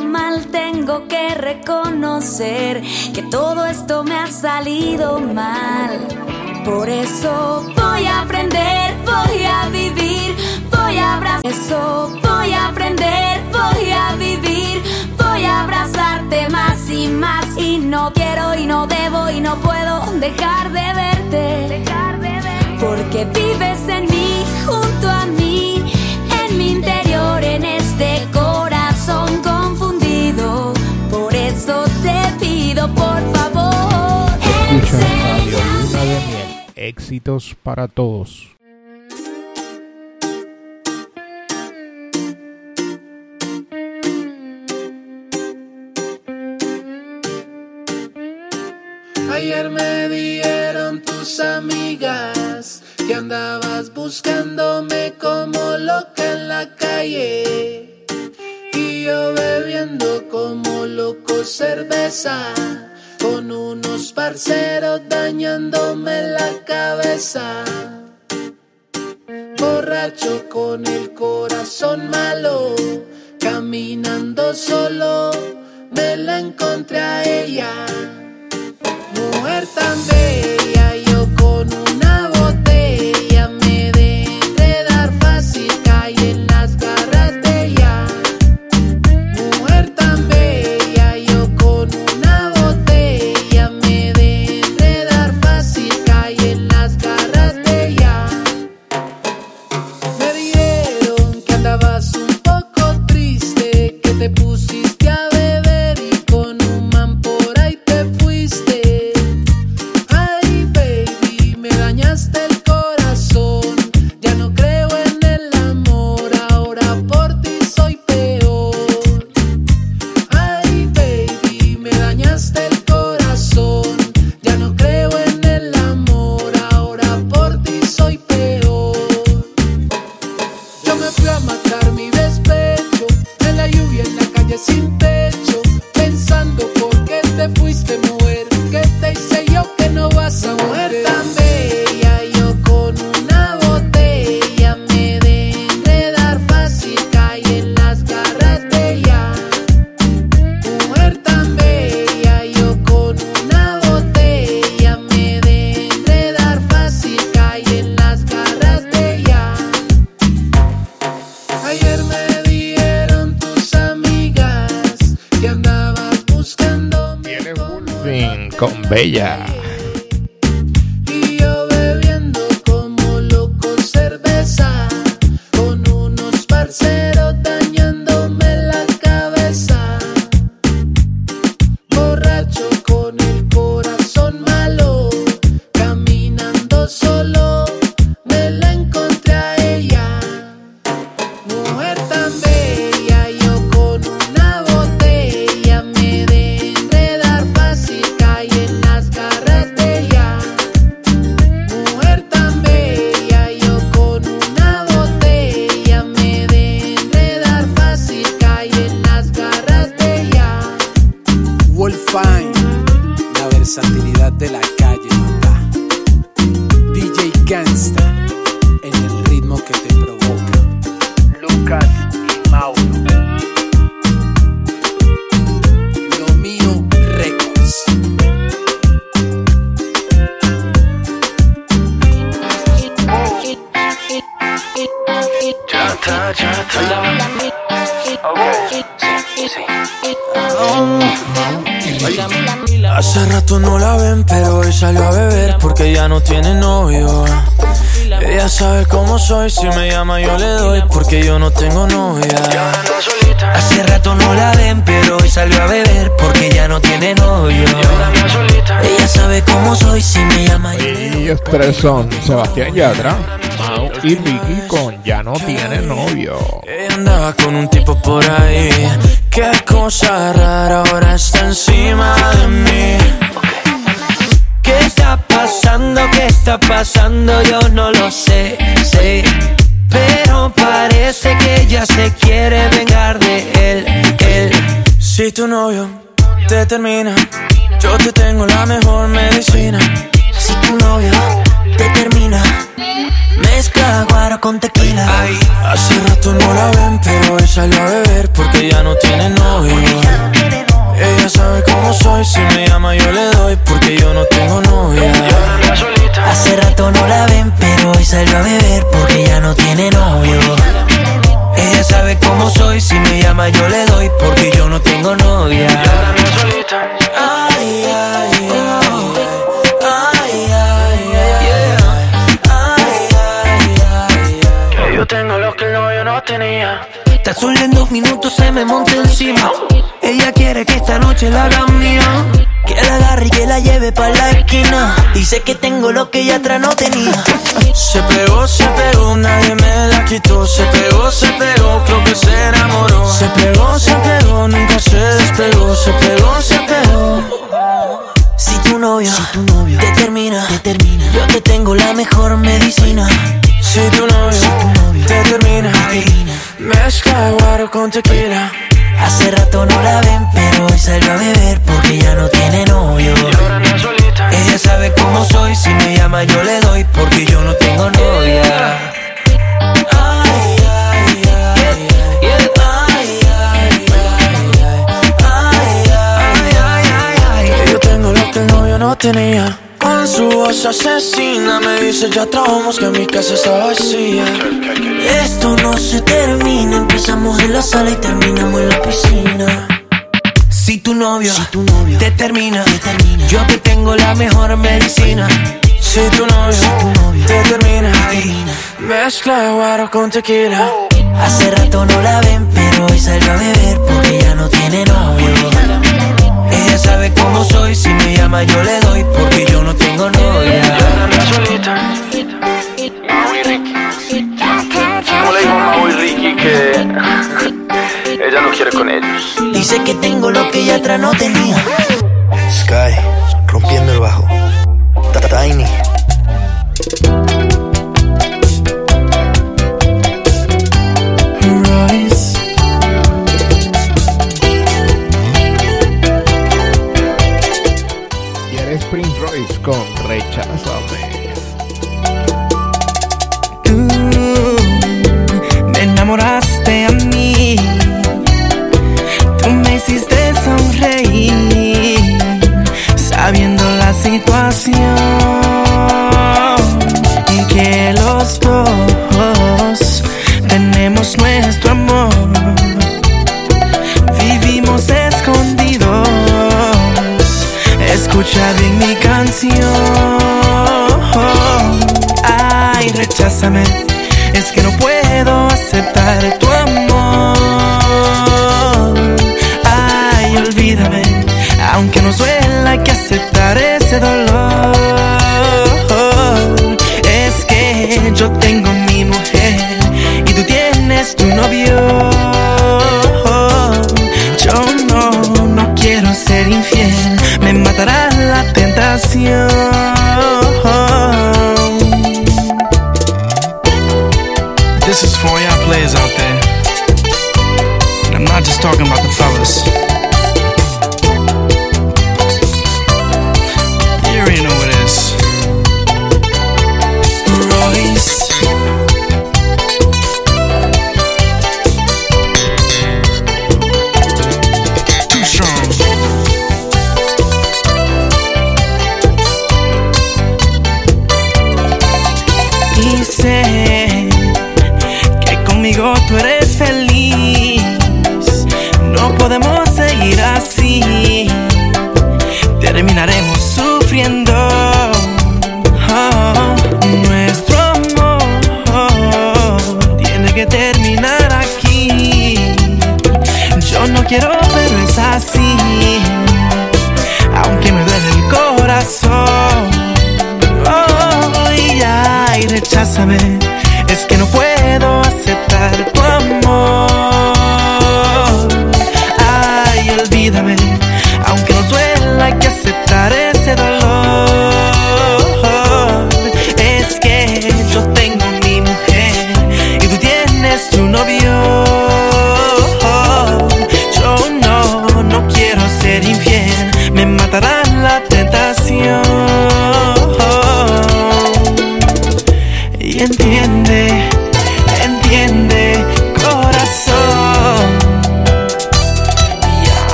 mal, tengo que reconocer que todo esto me ha salido mal. Por eso voy a aprender, voy a vivir, voy a abrazar. Eso voy a aprender, voy a vivir, voy a abrazarte más y más. Y no quiero y no debo y no puedo dejar de verte. Porque vives en mí, junto pido, por favor, Escucha Radio Luna de Miel. Éxitos para todos. Ayer me dieron tus amigas que andabas buscándome como loca en la calle. Bebiendo como loco cerveza con unos parceros dañándome la cabeza. Borracho con el corazón malo, caminando solo, me la encontré a ella. Mujer tan son Sebastián Yatra. Mau y Ricky con Ya no tiene no que ya atrás no tenía. tenía. Con su voz asesina me dice ya trabajamos que mi casa está vacía. Esto no se termina, empezamos en la sala y terminamos en la piscina. Si tu novio, te, termina, yo te tengo la mejor medicina. Si tu novio, te termina, te termina. mezcla guaro con tequila. Hace rato no la ven, pero hoy salió a beber porque ya no tiene novio. Ella sabe cómo soy, si me llama yo le doy, porque yo no tengo novia. Yo le digo a Mau Ricky que ella no quiere con ellos. Dice que tengo lo que ella atrás no tenía. Sky, rompiendo el bajo. Tiny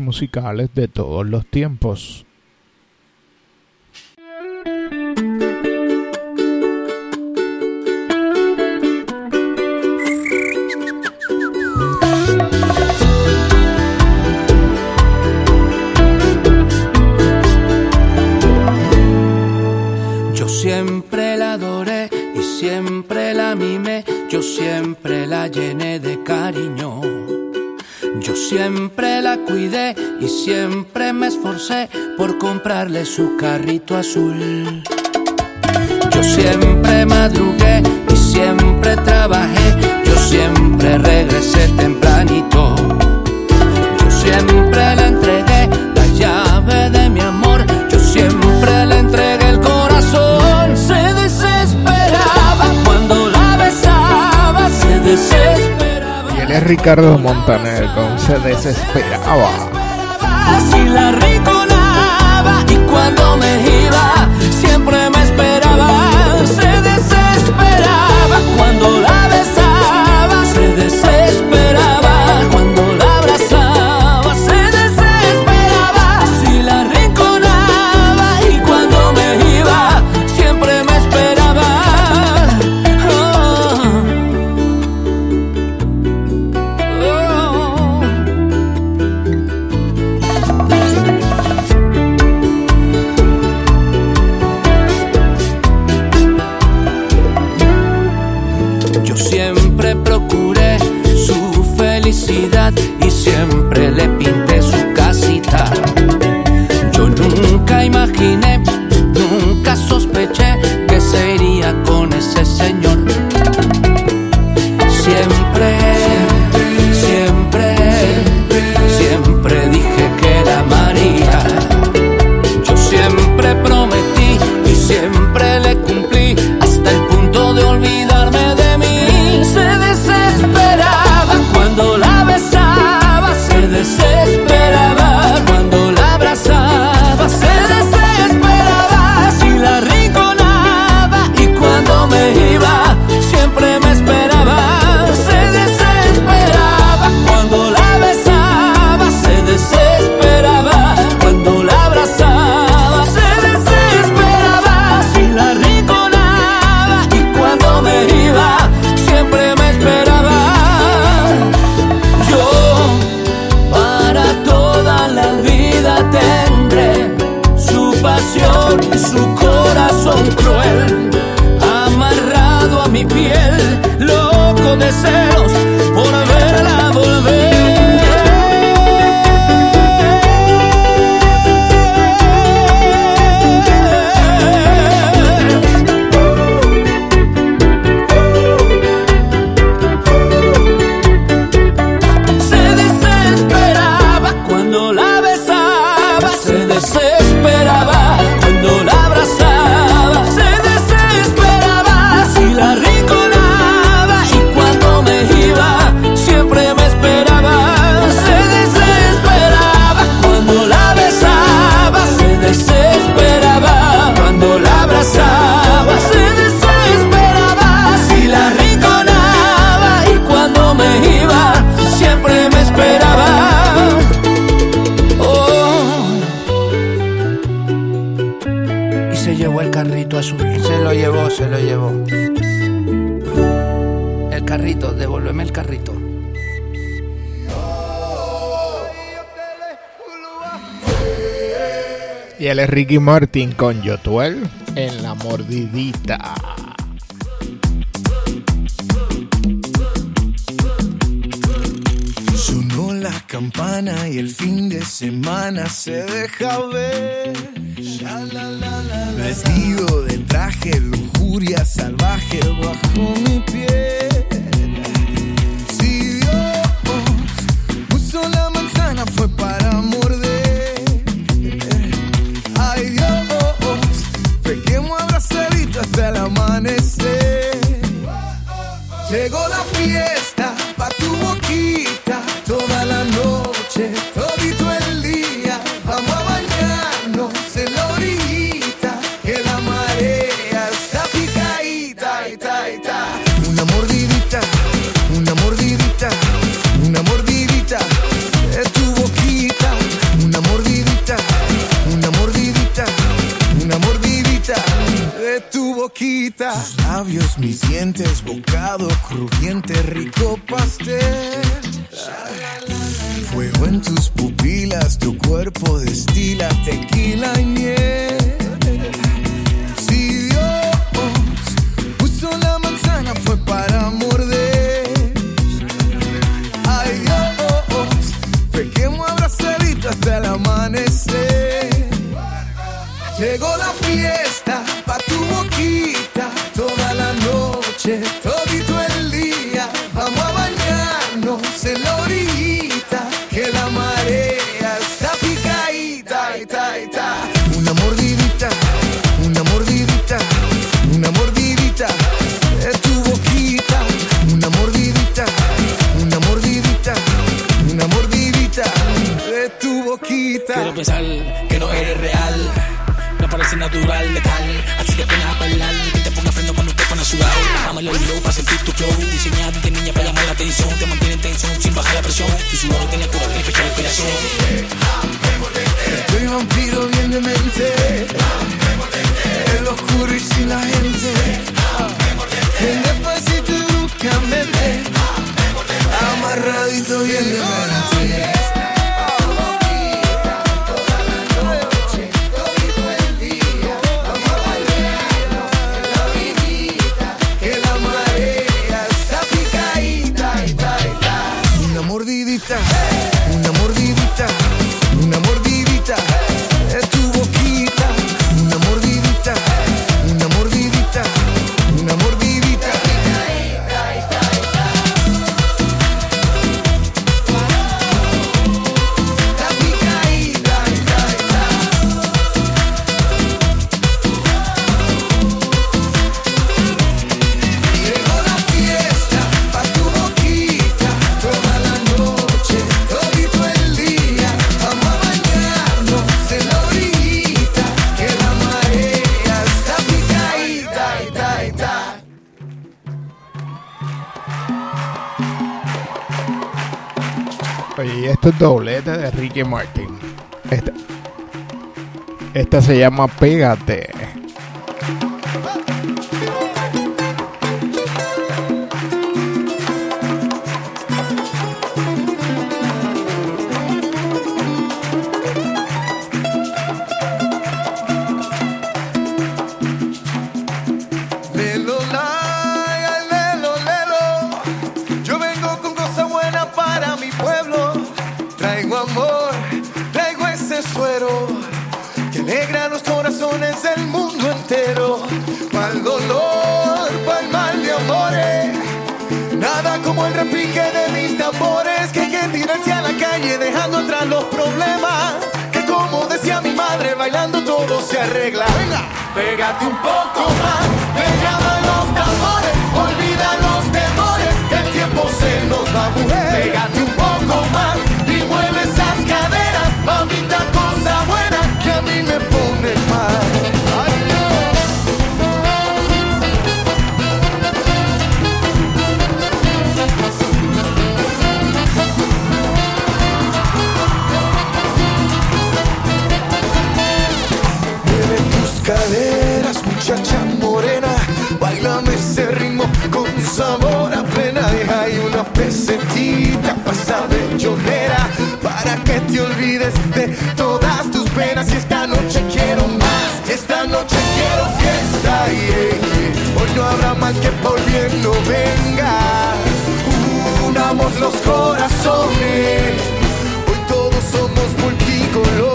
musicales de todos los tiempos. comprarle su carrito azul. Yo siempre madrugué y siempre trabajé, yo siempre regresé tempranito. Yo siempre le entregué la llave de mi amor, yo siempre le entregué el corazón. Se desesperaba cuando la besaba, se desesperaba. Y Ricardo Montaner con Se desesperaba. Si la rico de. siempre le cumplí. es Ricky Martin con Yotuel en la mordidita. Sonó la campana y el fin de semana se deja ver. Vestido de llama Pégate. el repique de mis tambores que hay que tirarse a la calle dejando atrás los problemas. Que como decía mi madre, bailando todo se arregla. Venga, pégate un poco más, pegado a los tambores, olvida los temores, que el tiempo se nos va a mujer. Pégate olvides de todas tus penas y esta noche quiero más. Esta noche quiero fiesta y hoy no habrá mal que por bien no venga. Unamos los corazones, hoy todos somos multicolores.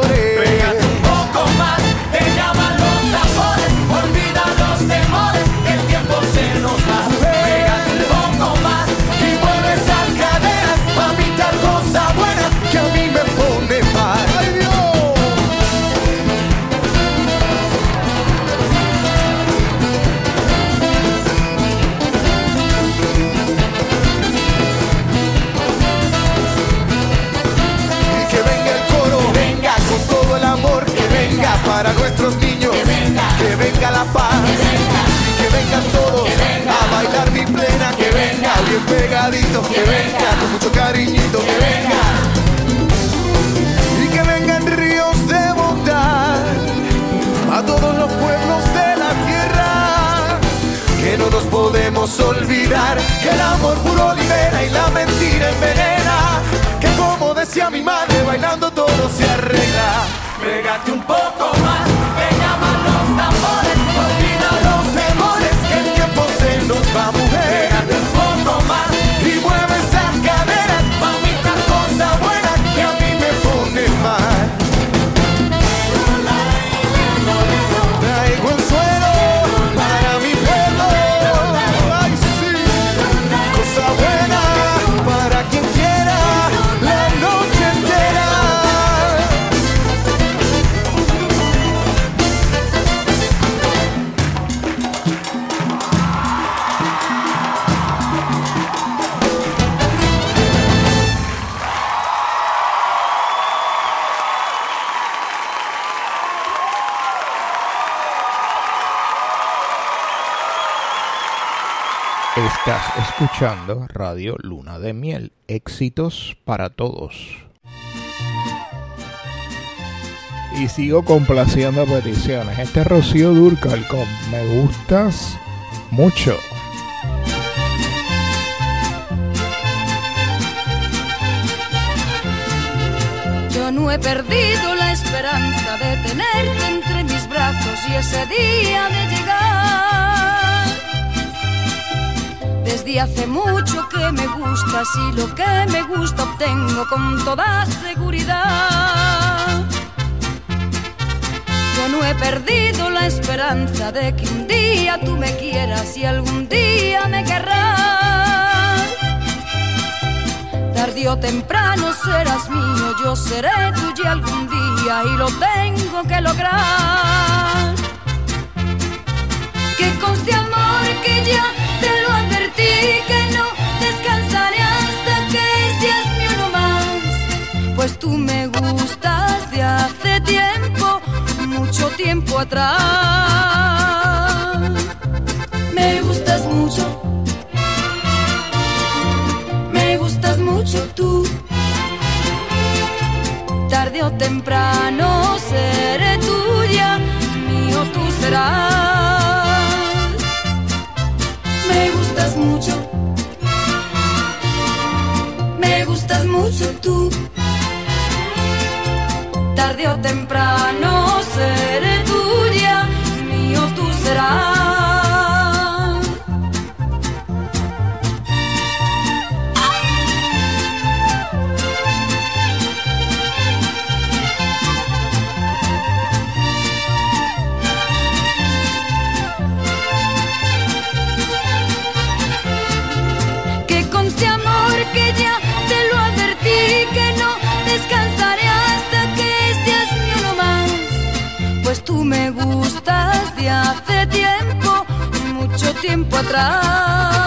Venga, la paz, que vengan todos a bailar mi plena, que venga. Bien pegadito, que venga. Con mucho cariñito, que venga. Y que vengan ríos de bondad a todos los pueblos de la tierra. Que no nos podemos olvidar que el amor puro libera y la mentira envenena. Que como decía mi madre, bailando todo se arregla. Pégate un poco escuchando Radio Luna de Miel. Éxitos para todos. Y sigo complaciendo peticiones. Este es Rocío Durcal con Me gustas mucho. Yo no he perdido la esperanza de tenerte entre mis brazos y ese día de llegar. Desde hace mucho que me gustas y lo que me gusta obtengo con toda seguridad. Yo no he perdido la esperanza de que un día tú me quieras y algún día me querrás. Tarde o temprano serás mío, yo seré tuya algún día y lo tengo que lograr. Que conste amor que ya te lo que no descansaré hasta que seas mi uno más. Pues tú me gustas de hace tiempo, mucho tiempo atrás. Me gustas mucho. Me gustas mucho tú. Tarde o temprano seré tuya, mío tú serás. Mucho. Me gustas mucho tú. Tarde o temprano tiempo atrás.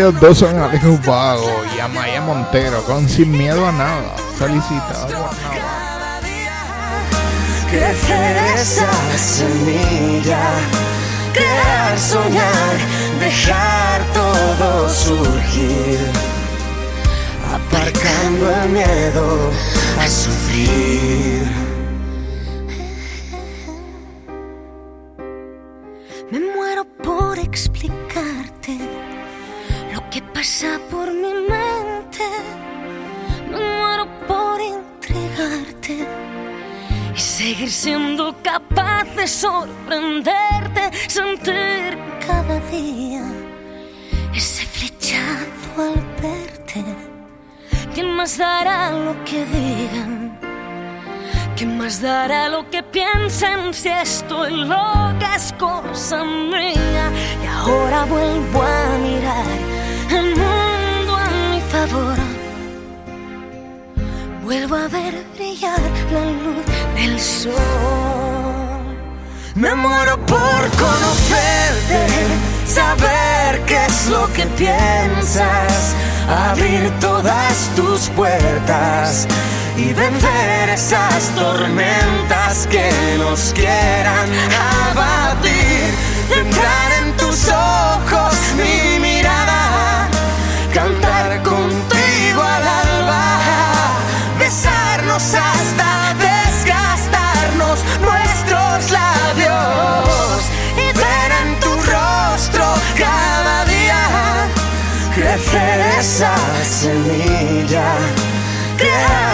ellos dos son Alex Ubago y Amaya Montero con Sin Miedo a Nada. Nada. crecer esa semilla, crear, soñar, dejar todo surgir, aparcando el miedo a sufrir. Me muero por que pasa por mi mente. Me muero por entregarte y seguir siendo capaz de sorprenderte, sentir cada día ese flechazo al verte. ¿Quién más dará lo que digan? ¿Quién más dará lo que piensen si estoy loca es cosa mía? Y ahora vuelvo a mirar el mundo a mi favor. Vuelvo a ver brillar la luz del sol. Me muero por conocerte, saber qué es lo que piensas, abrir todas tus puertas y vencer esas tormentas que nos quieran abatir. Centrar en tus ojos mi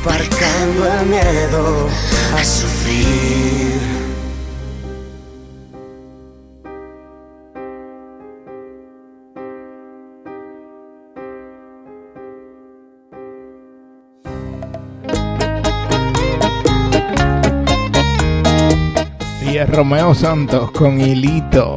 aparcando el miedo a sufrir. Y es Romeo Santos con Hilito.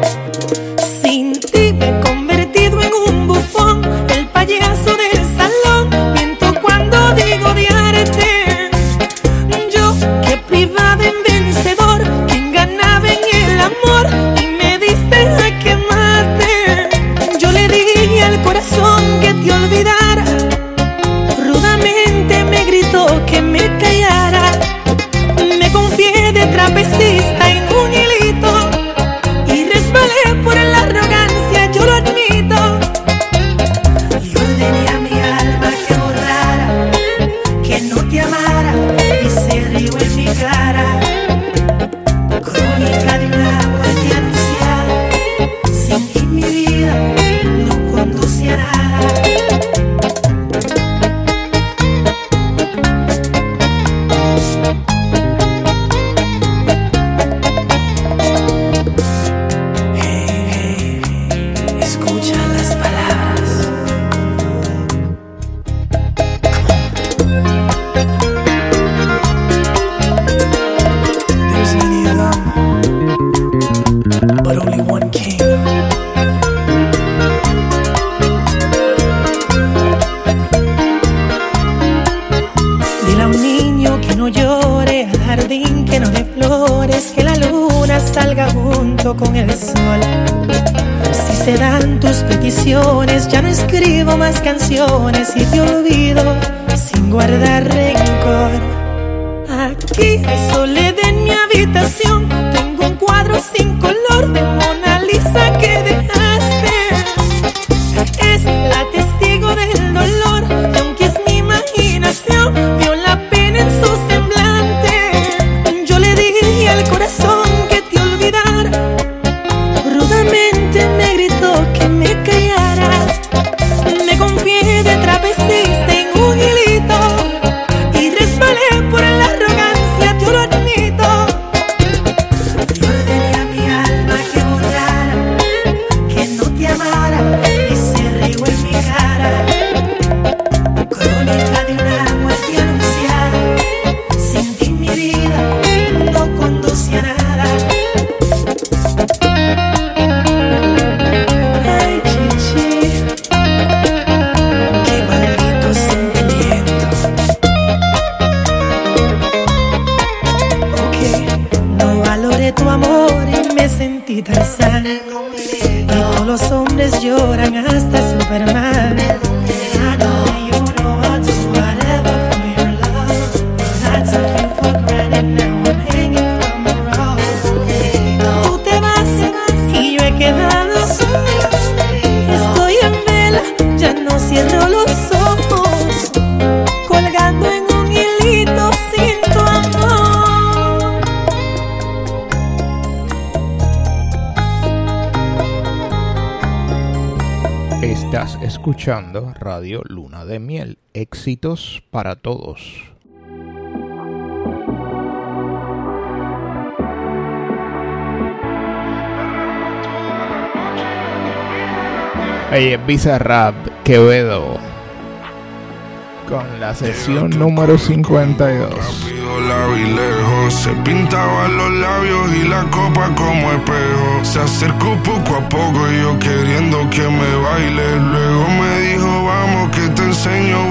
para todos. Hey, Bizarrap Quevedo con la sesión número 52. Lejos. Se pintaba los labios y la copa como espejo. Se acercó poco a poco y yo queriendo que me baile. Luego me dijo, vamos que te enseño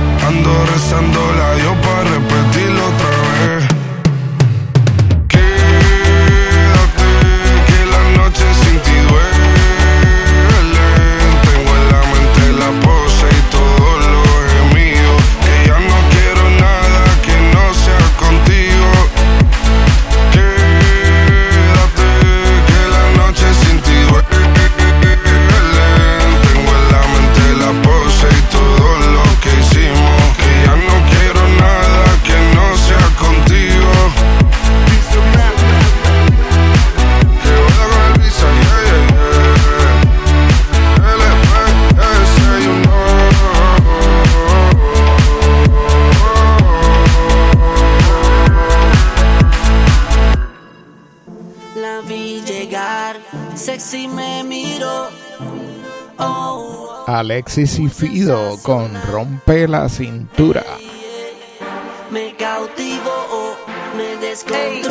Ando rezando la Dios para repetirlo. Alexis y Fido con Rompe la Cintura. Me cautivo o me descontrolo.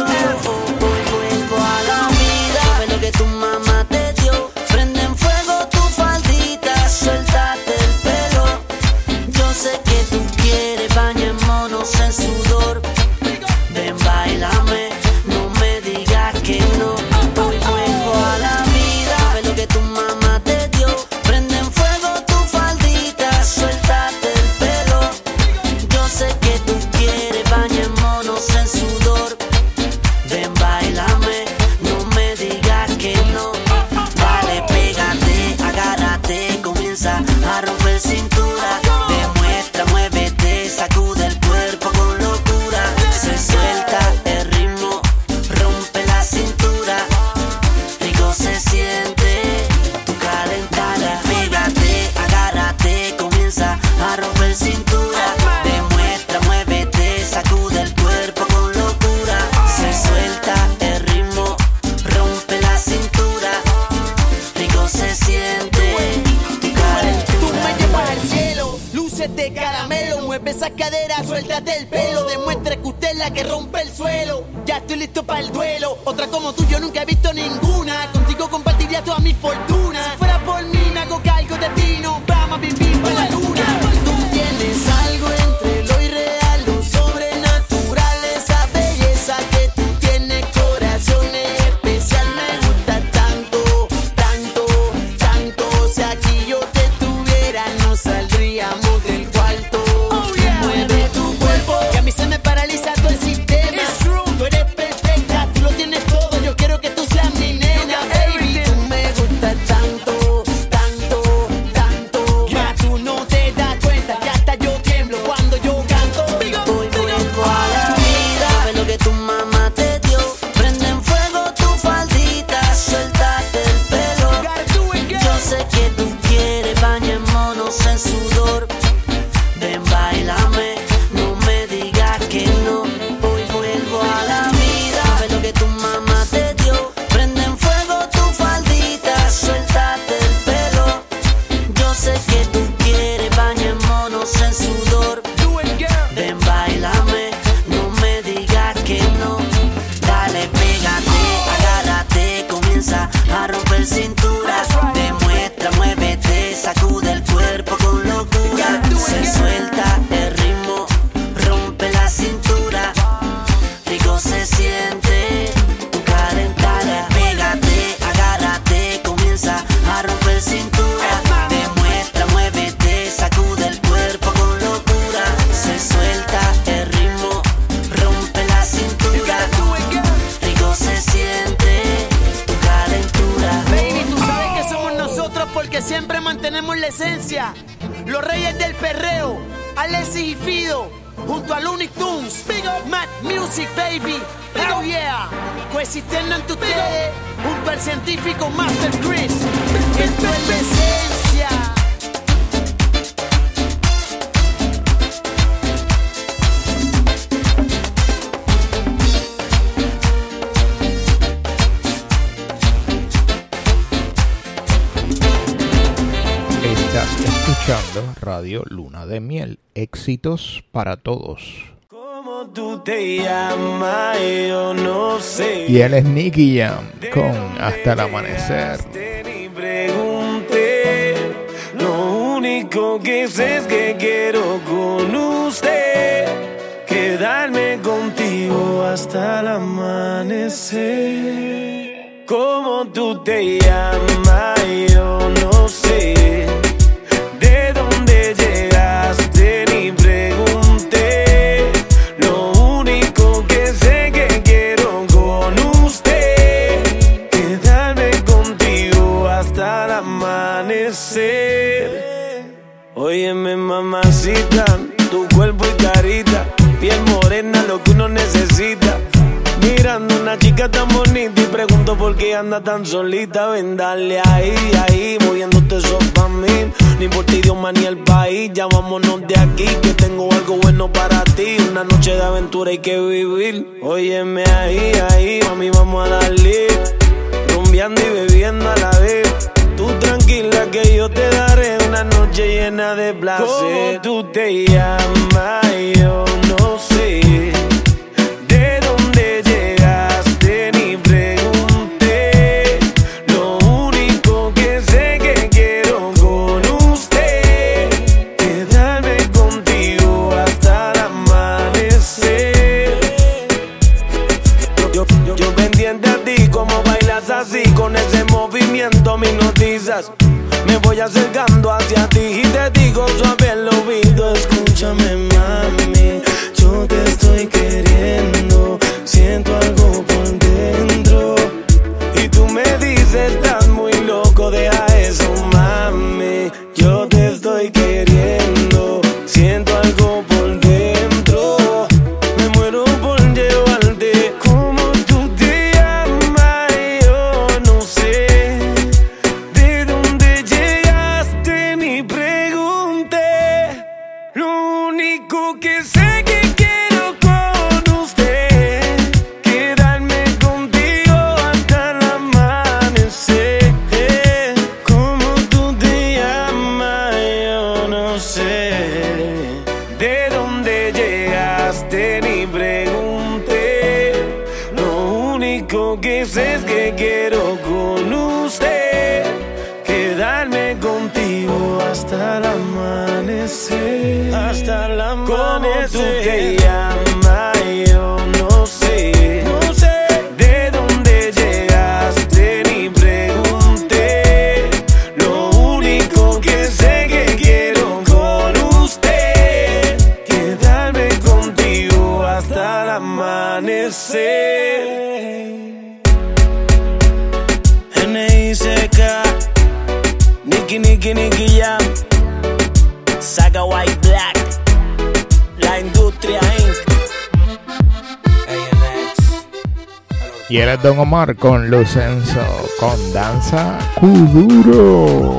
Para todos. Tú te llamas, yo no sé. Y él es Nicky Jam con Hasta el Amanecer. Lo único que sé es que quiero con usted quedarme contigo hasta el amanecer. Como tú te llamas, anda tan solita. Ven, dale ahí, ahí, moviéndote eso pa' mí. Ni por ti, idioma ni el país, ya vámonos de aquí. Que tengo algo bueno para ti. Una noche de aventura hay que vivir. Óyeme ahí, ahí, mami, vamos a darle. Rumbeando y bebiendo a la vez. Tú tranquila que yo te daré una noche llena de placer. ¿Cómo tú te llamas? Yo Me voy acercando hacia ti y te digo suave al oído, escúchame mami, yo te estoy queriendo, Y es Don Omar con Lucenzo, con Danza Kuduro.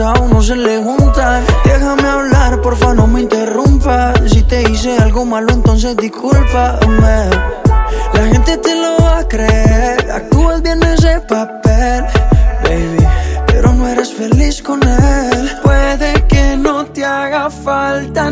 pasado no se le juntan. Déjame hablar, porfa, no me interrumpas. Si te hice algo malo, entonces discúlpame. La gente te lo va a creer. Actúas bien ese papel, baby. Pero no eres feliz con él. Puede que no te haga falta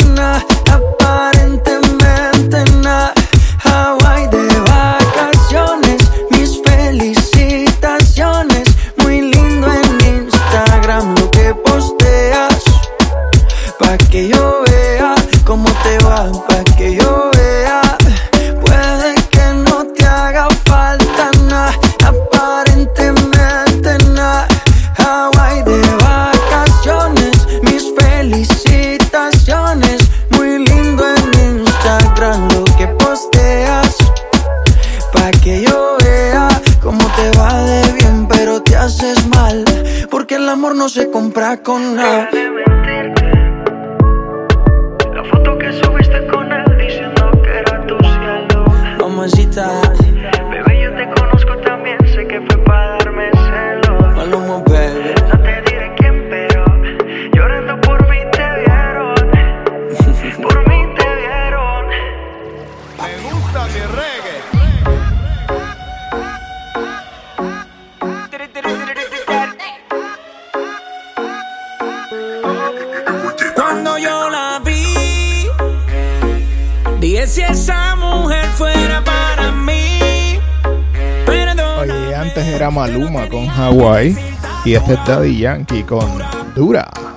y este es Daddy Yankee con Dura.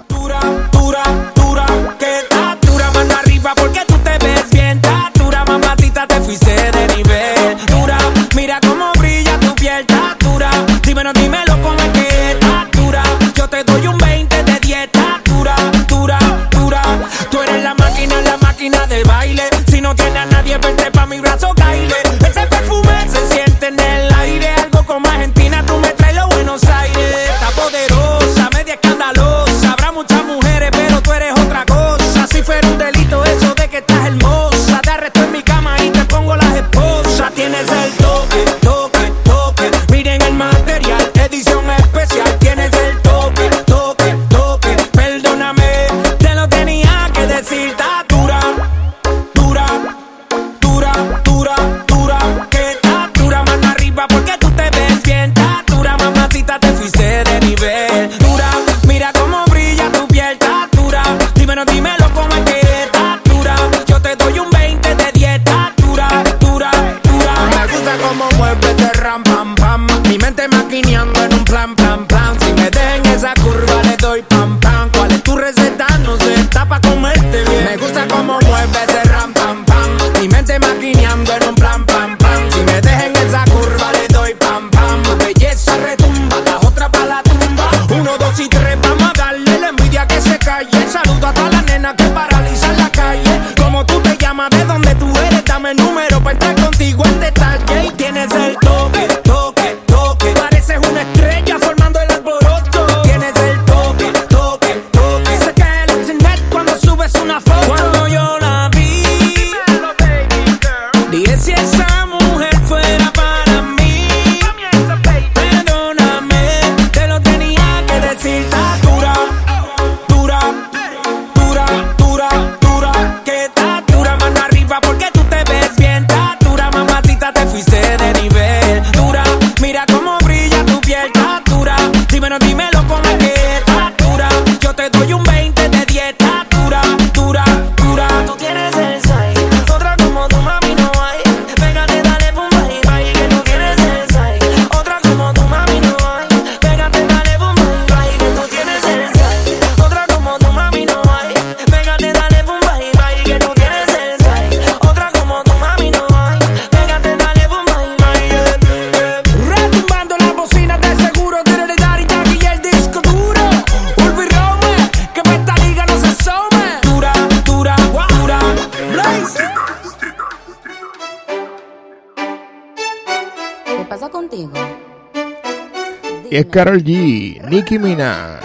Carol G, Nicki Minaj,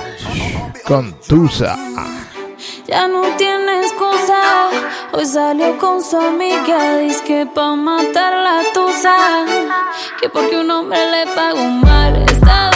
con Tusa. Ya no tiene excusa, hoy salió con su amiga, dice que pa' matar la tusa, que porque un hombre le pagó mal, está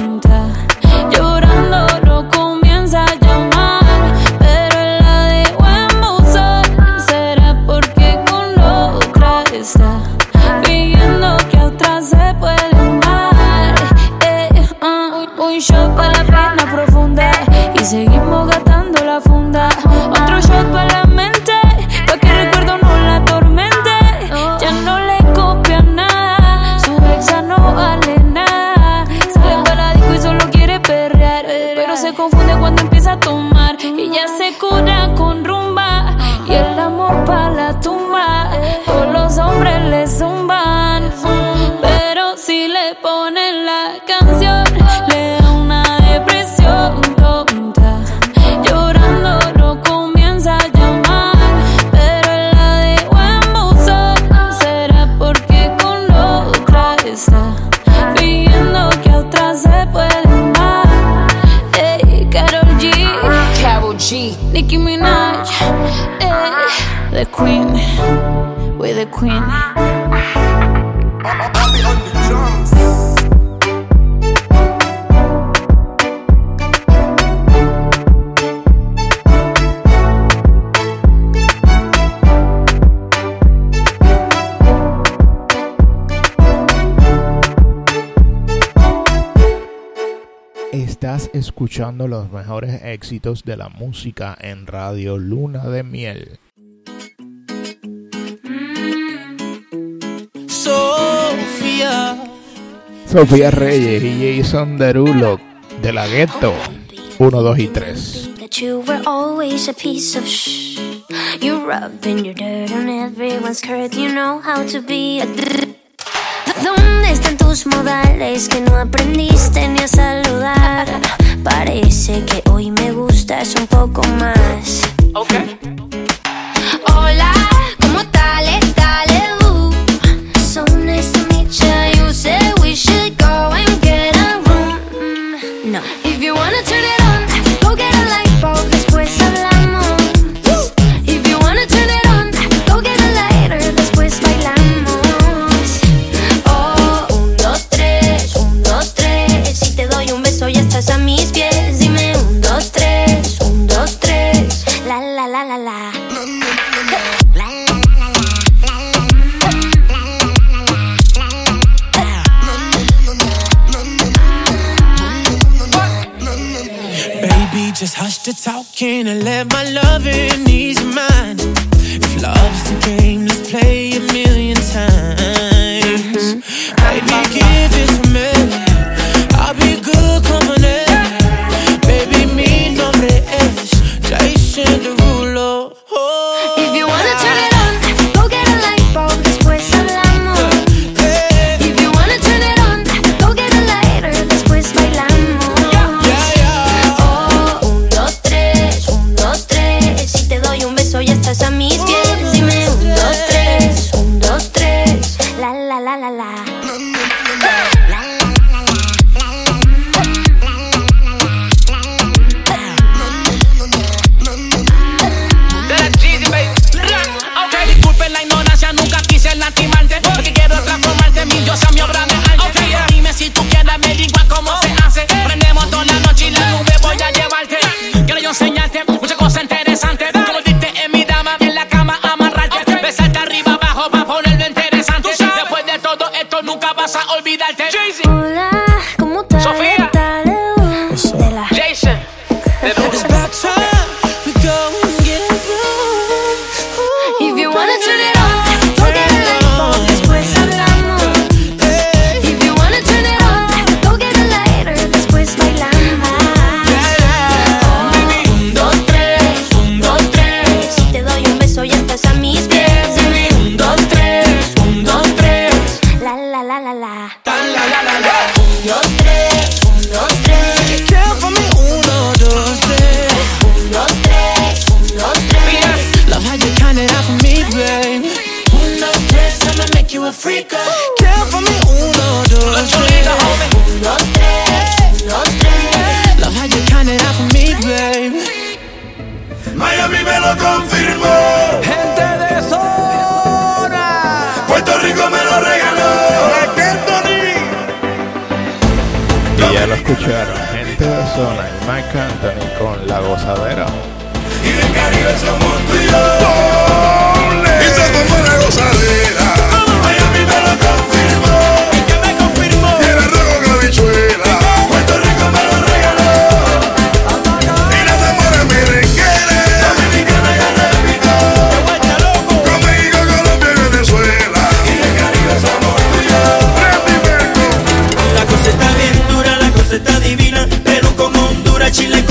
seguimos gastando la funda. Otro shot para la mente, pa' que el recuerdo no la atormente. Ya no le copia nada, su exa no vale nada. Sale para la disco y solo quiere perrear, pero se confunde cuando empieza a tomar. Y ya se cura con rumba y el amor para la tumba. Todos los hombres le zumban, pero si le ponen la canción, Queen, the Queen. Estás escuchando los mejores éxitos de la música en Radio Luna de Miel. Sofía. Reyes y Jason Derulo de la Ghetto 1, 2 y 3. that you were always a piece of shh. You rubbing your dirt on everyone's skirt. You know how to be a. dr- ¿Dónde están tus modales que no aprendiste ni a saludar? Parece que hoy me gustas un poco más. Hola, talking and let my loving ease your mind. If love's the game, let's play a million times. Mm-hmm. Baby, give chile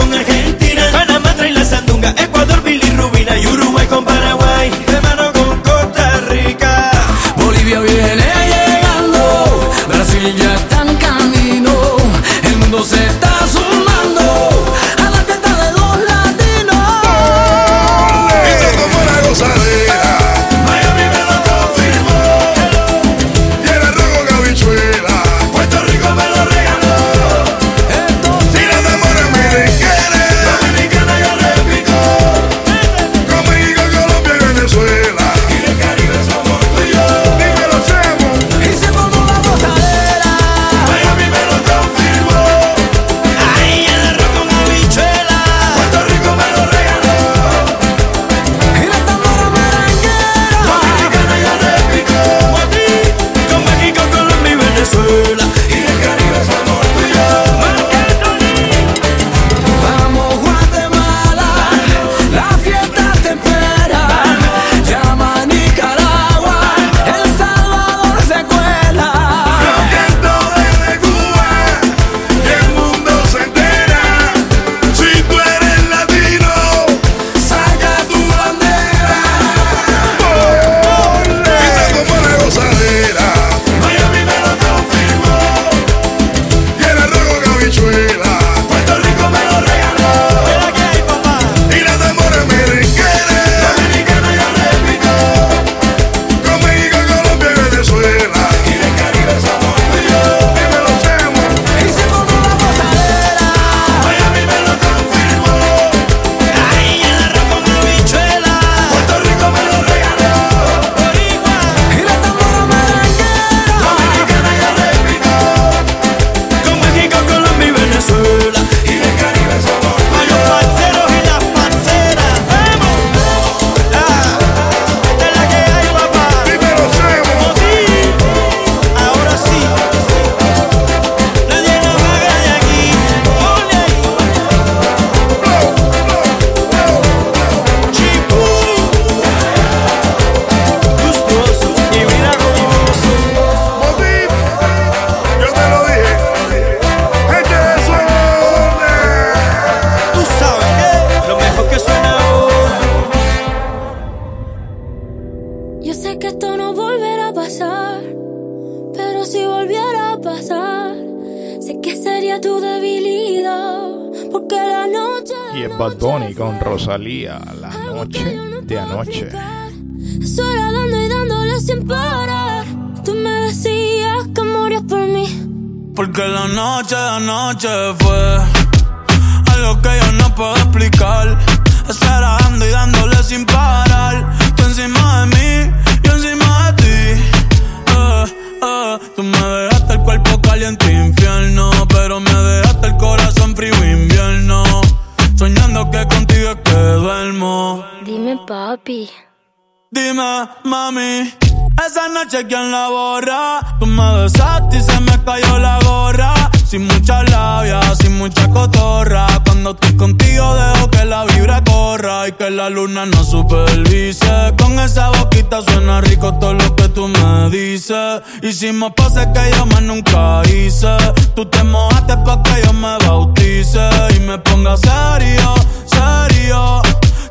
pase que yo más nunca hice. Tú te mojaste pa' que yo me bautice y me ponga serio, serio.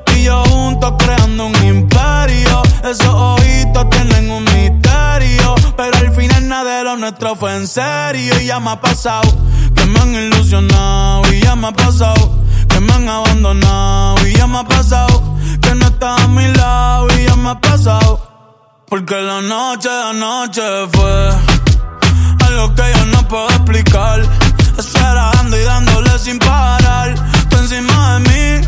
Tú y yo juntos creando un imperio. Esos ojitos tienen un misterio. Pero al final nada de lo nuestro fue en serio. Y ya me ha pasado que me han ilusionado. Y ya me ha pasado que me han abandonado. Y ya me ha pasado que no estás a mi lado. Y ya me ha pasado. Porque la noche, la noche fue que yo no puedo explicar. Esperando y dándole sin parar. Tú encima de mí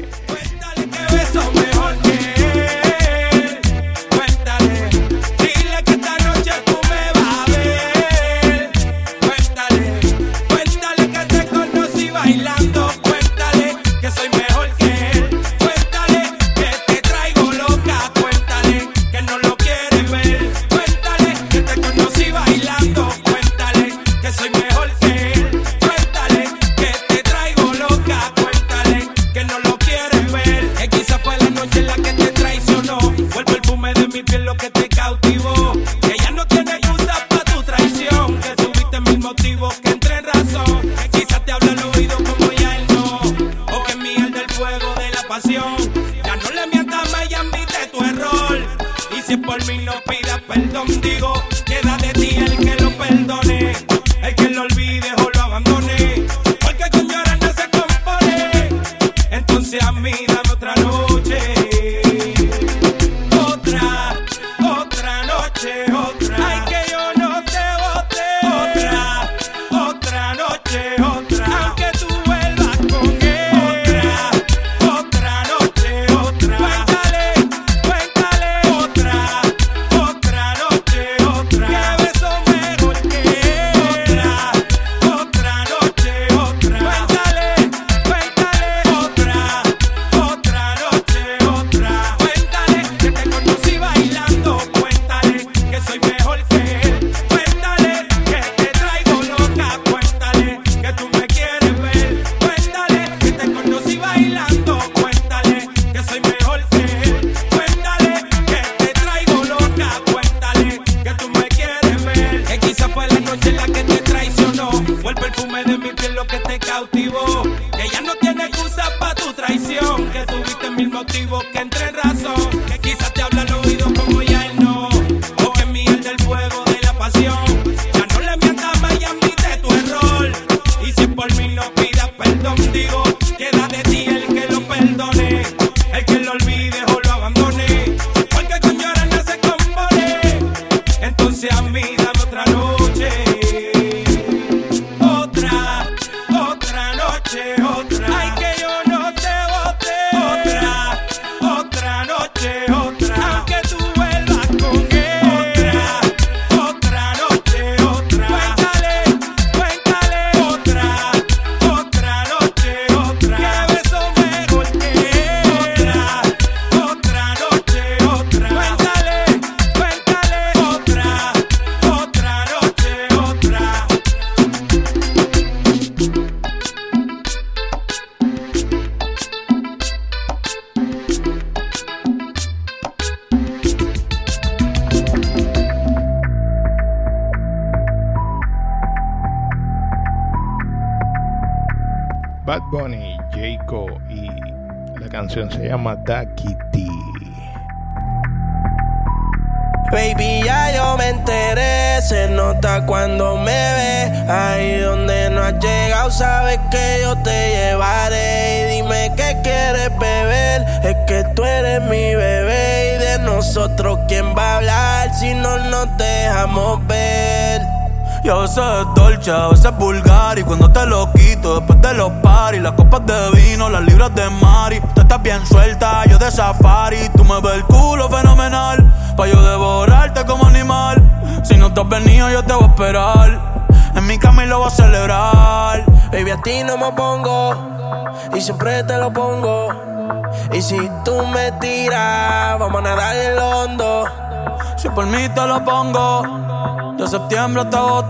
pongo, de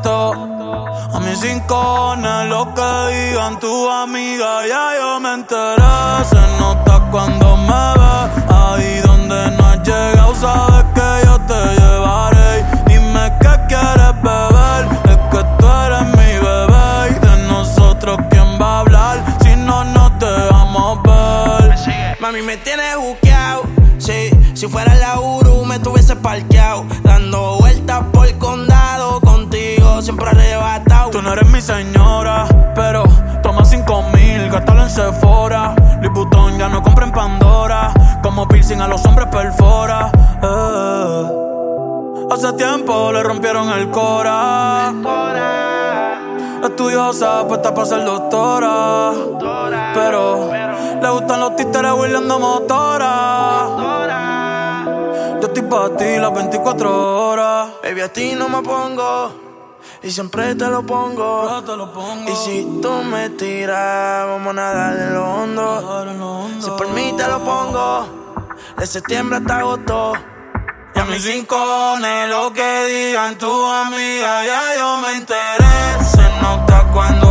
Estudiosa, puesta para ser doctora. Pero le gustan los títeres huirleando motora. Yo estoy para ti las 24 horas. Baby, a ti no me pongo. Y siempre te lo pongo. Y si tú me tiras, vamos a nadar en lo hondo. Si por mí te lo pongo. De septiembre hasta agosto. Y a mis rincones, lo que digan tu amiga, ya yo me enteré. Cuando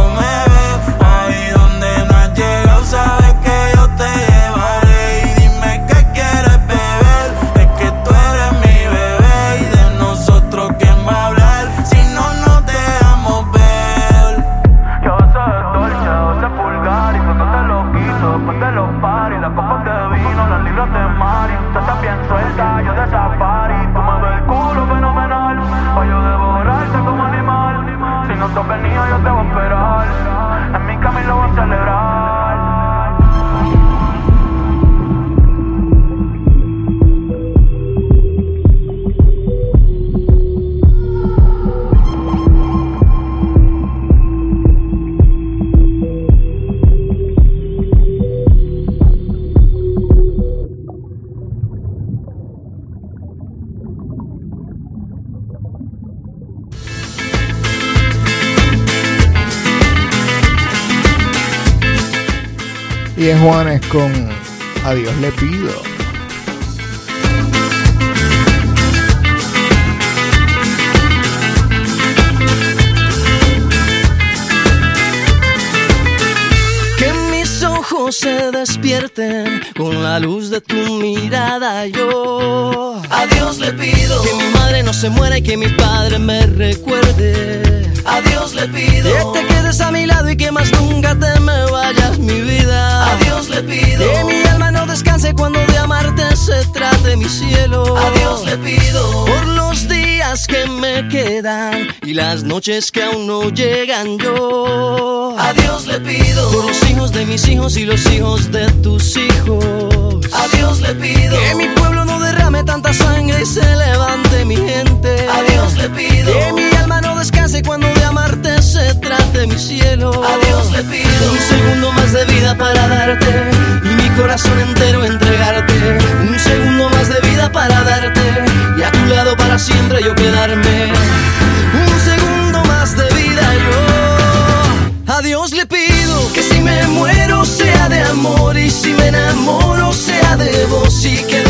Y es Juanes con A Dios le pido. Que mis ojos se despierten con la luz de tu mirada. Yo a Dios le pido que mi madre no se muera y que mi padre me recuerde. A Dios le pido que te quedes a mi lado y que más nunca te me vayas, mi vida. A Dios le pido que mi alma no descanse cuando de amarte se trate mi cielo. A Dios le pido por los días que me quedan y las noches que aún no llegan yo. A Dios le pido por los hijos de mis hijos y los hijos de tus hijos. A Dios le pido que mi pueblo no derrame tanta sangre y se levante mi gente. A Dios le pido que mi descanse cuando de amarte se trate mi cielo. A Dios le pido un segundo más de vida para darte y mi corazón entero entregarte. Un segundo más de vida para darte y a tu lado para siempre yo quedarme. Un segundo más de vida yo. A Dios le pido que si me muero sea de amor y si me enamoro sea de vos y que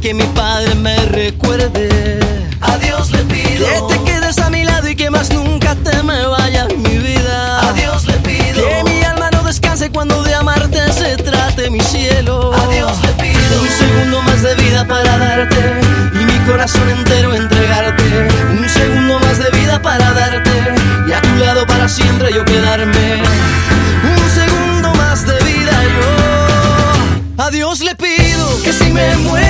Que mi padre me recuerde. A Dios le pido Que te quedes a mi lado y que más nunca te me vayas mi vida. A Dios le pido Que mi alma no descanse cuando de amarte se trate mi cielo. A Dios le pido Un segundo más de vida para darte y mi corazón entero entregarte. Un segundo más de vida para darte y a tu lado para siempre yo quedarme. Un segundo más de vida yo. A Dios le pido que si me muero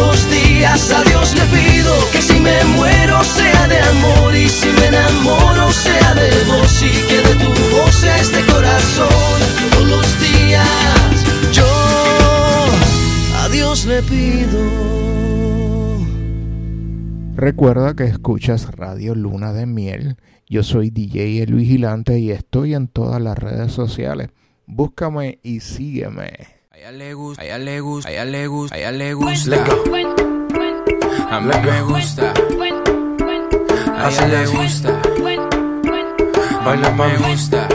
Los días a Dios le pido que si me muero sea de amor y si me enamoro sea de vos y que de tu voz este corazón. Todos los días yo a Dios le pido. Recuerda que escuchas Radio Luna de Miel. Yo soy DJ El Vigilante y estoy en todas las redes sociales. Búscame y sígueme. A ella le gusta, a ella le gusta, a ella le gusta, a ella le gusta. A mí me gusta. A ella le gusta. Baila me gusta.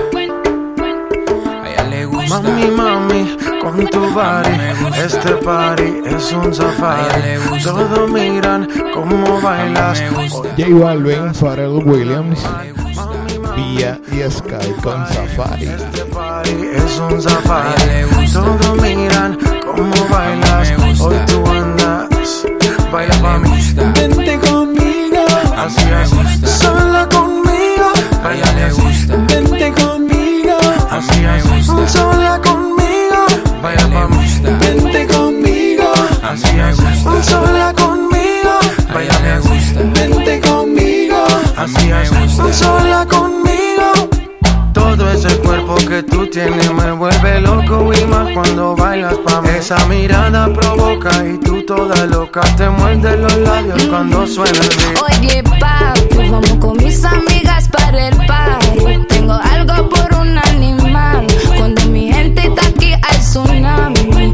A ella le gusta. Mami, mami, con tu body, este party es un safari. Todos miran cómo bailas. J Balvin, Pharrell Williams, Vía y Sky con Safari. Es un safari. Todos miran cómo bailas. Hoy tú andas, baila pa' mí. Vente conmigo, así es. Sola conmigo, A ella le gusta. vente conmigo, así es. Sola conmigo, Baila pa' mí. vente conmigo, Así es. sola conmigo, A ella le gusta. vente conmigo, Así es. sola conmigo. Ese cuerpo que tú tienes me vuelve loco y más cuando bailas pa' mí. Esa mirada provoca y tú toda loca te muerde los labios cuando suena el beat. Oye, papi, vamos con mis amigas para el party. Tengo algo por un animal. Cuando mi gente está aquí, hay tsunami.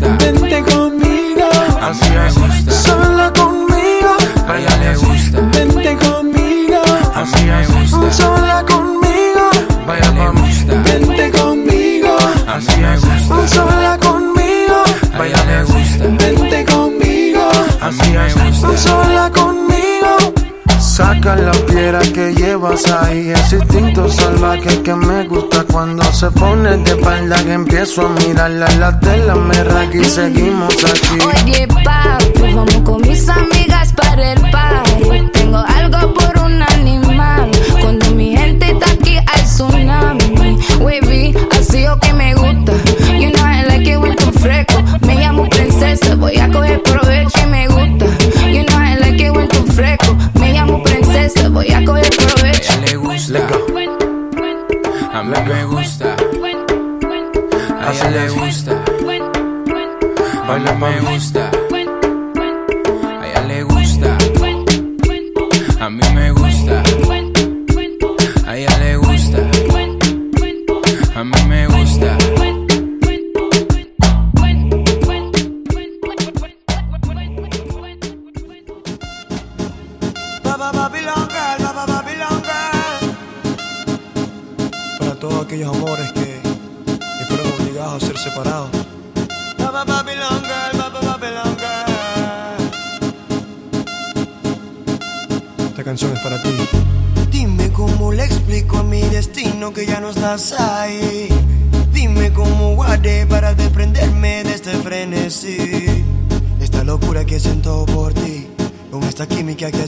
mí. Vente conmigo, así es. Sola conmigo, A ella le gusta. vente conmigo, Así es. sola conmigo, Baila pa' mí. vente conmigo, Así es. sola conmigo, A ella le gusta. vente conmigo, Así es. sola conmigo. Saca la piedra que llevas ahí, ese instinto salvaje que me gusta cuando se pone de espalda que empiezo a mirarla la tela me raca y seguimos aquí. Oye, papi, vamos con mis amigas para el party. Tengo algo por un animal. Voy a coger provecho. A ella le gusta. A mí me gusta. A ella le gusta. Baila me gusta.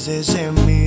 voices in me.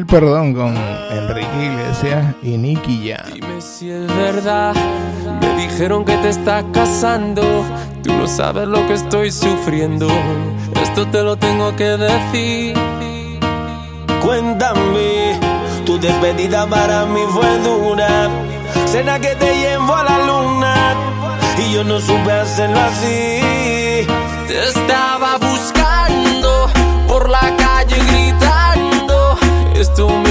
pedir perdón con Enrique Iglesias y Nicky ya. Dime si es verdad, me dijeron que te estás casando. Tú no sabes lo que estoy sufriendo. Esto te lo tengo que decir. Cuéntame, tu despedida para mí fue dura. Será que te llevo a la luna y yo no supe hacerlo así. Te estaba buscando por la tú me.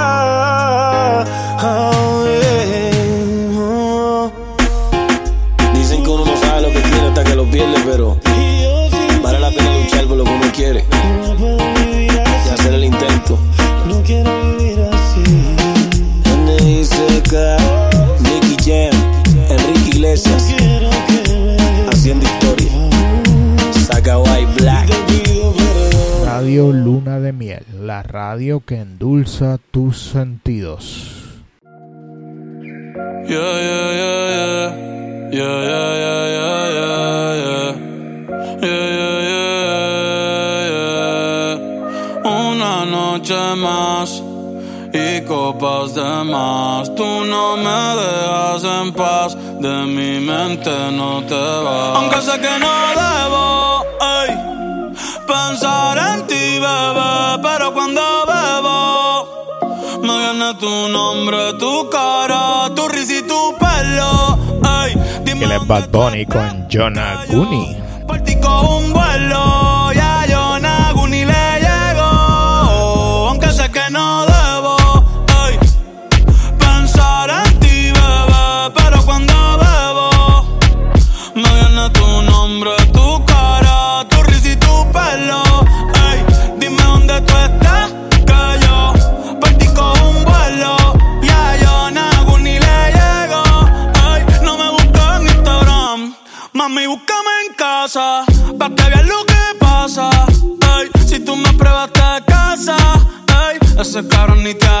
Luna de Miel, la radio que endulza tus sentidos. Yeah, yeah, yeah. Una noche más y copas de más. Tú no me dejas en paz, de mi mente no te vas. Aunque sé que no debo, bebé, pero cuando bebo. Me viene tu nombre, tu cara, tu risa y tu pelo. Ey, dime Él es Bad Bunny con Jonah Guni. Ese cabrón ni te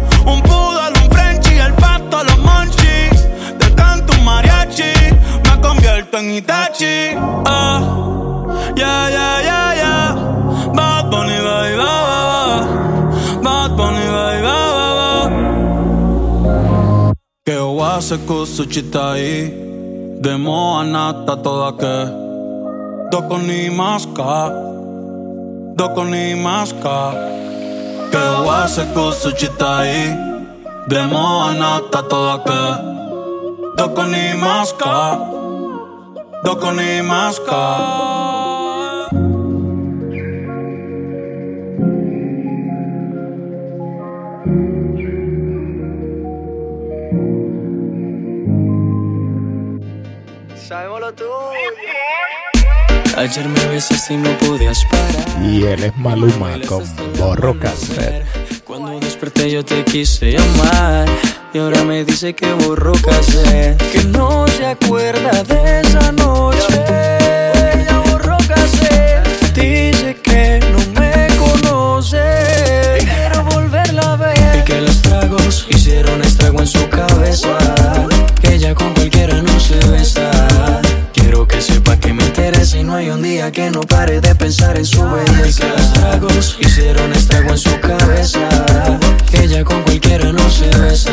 Un Convierto en Itachi. Ah, Yeah, yeah, yeah, yeah. Bad Bunny, ba, ba, ba. Bad Bunny, ba, ba, ba. Que wase kusuchita i Demo anata toda que. Doko ni maska Doko ni maska Que wase kusuchita i Demo anata toda que. Doko ni maska Doko ni maska Sabemos lo tuyo. Ayer me besaste y no podías parar. Y él es Maluma con Borro Cassette. Cuando desperté yo te quise llamar. Y ahora me dice que borró cassette, que no se acuerda de esa noche. Ella borró cassette, dice que no me conoce. Quiero volverla a ver. Y que los tragos hicieron estrago en su cabeza, y no hay un día que no pare de pensar en su belleza. Y que los tragos hicieron estrago en su cabeza. Ella con cualquiera no se besa.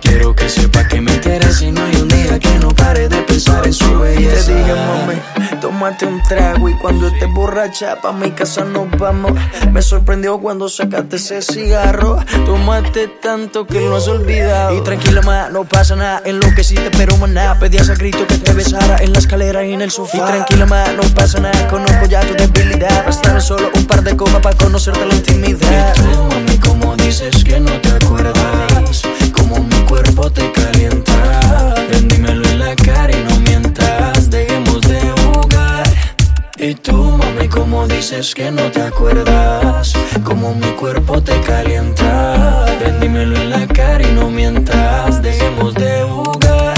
Quiero que sepa que me interesa y no hay un día que no pare de pensar en su belleza. Te dije, mami, tómate un trago y cuando estés borracha pa' mi casa nos vamos. Me sorprendió cuando sacaste ese cigarro. Tomaste tanto que lo has olvidado. Y tranquila, ma, no pasa nada. En lo que sí te pero maná. Pedías a grito que te besara en la escalera y en el sofá. Y tranquila, ma, no pasa nada. Conozco ya tu debilidad. Bastarme solo un par de copas para conocerte la intimidad. Y tú, mami, como dices que no te acuerdas, como mi cuerpo te calienta. Y tú, mami, como dices que no te acuerdas, como mi cuerpo te calienta. Ven, en la cara y no mientas, dejemos de jugar.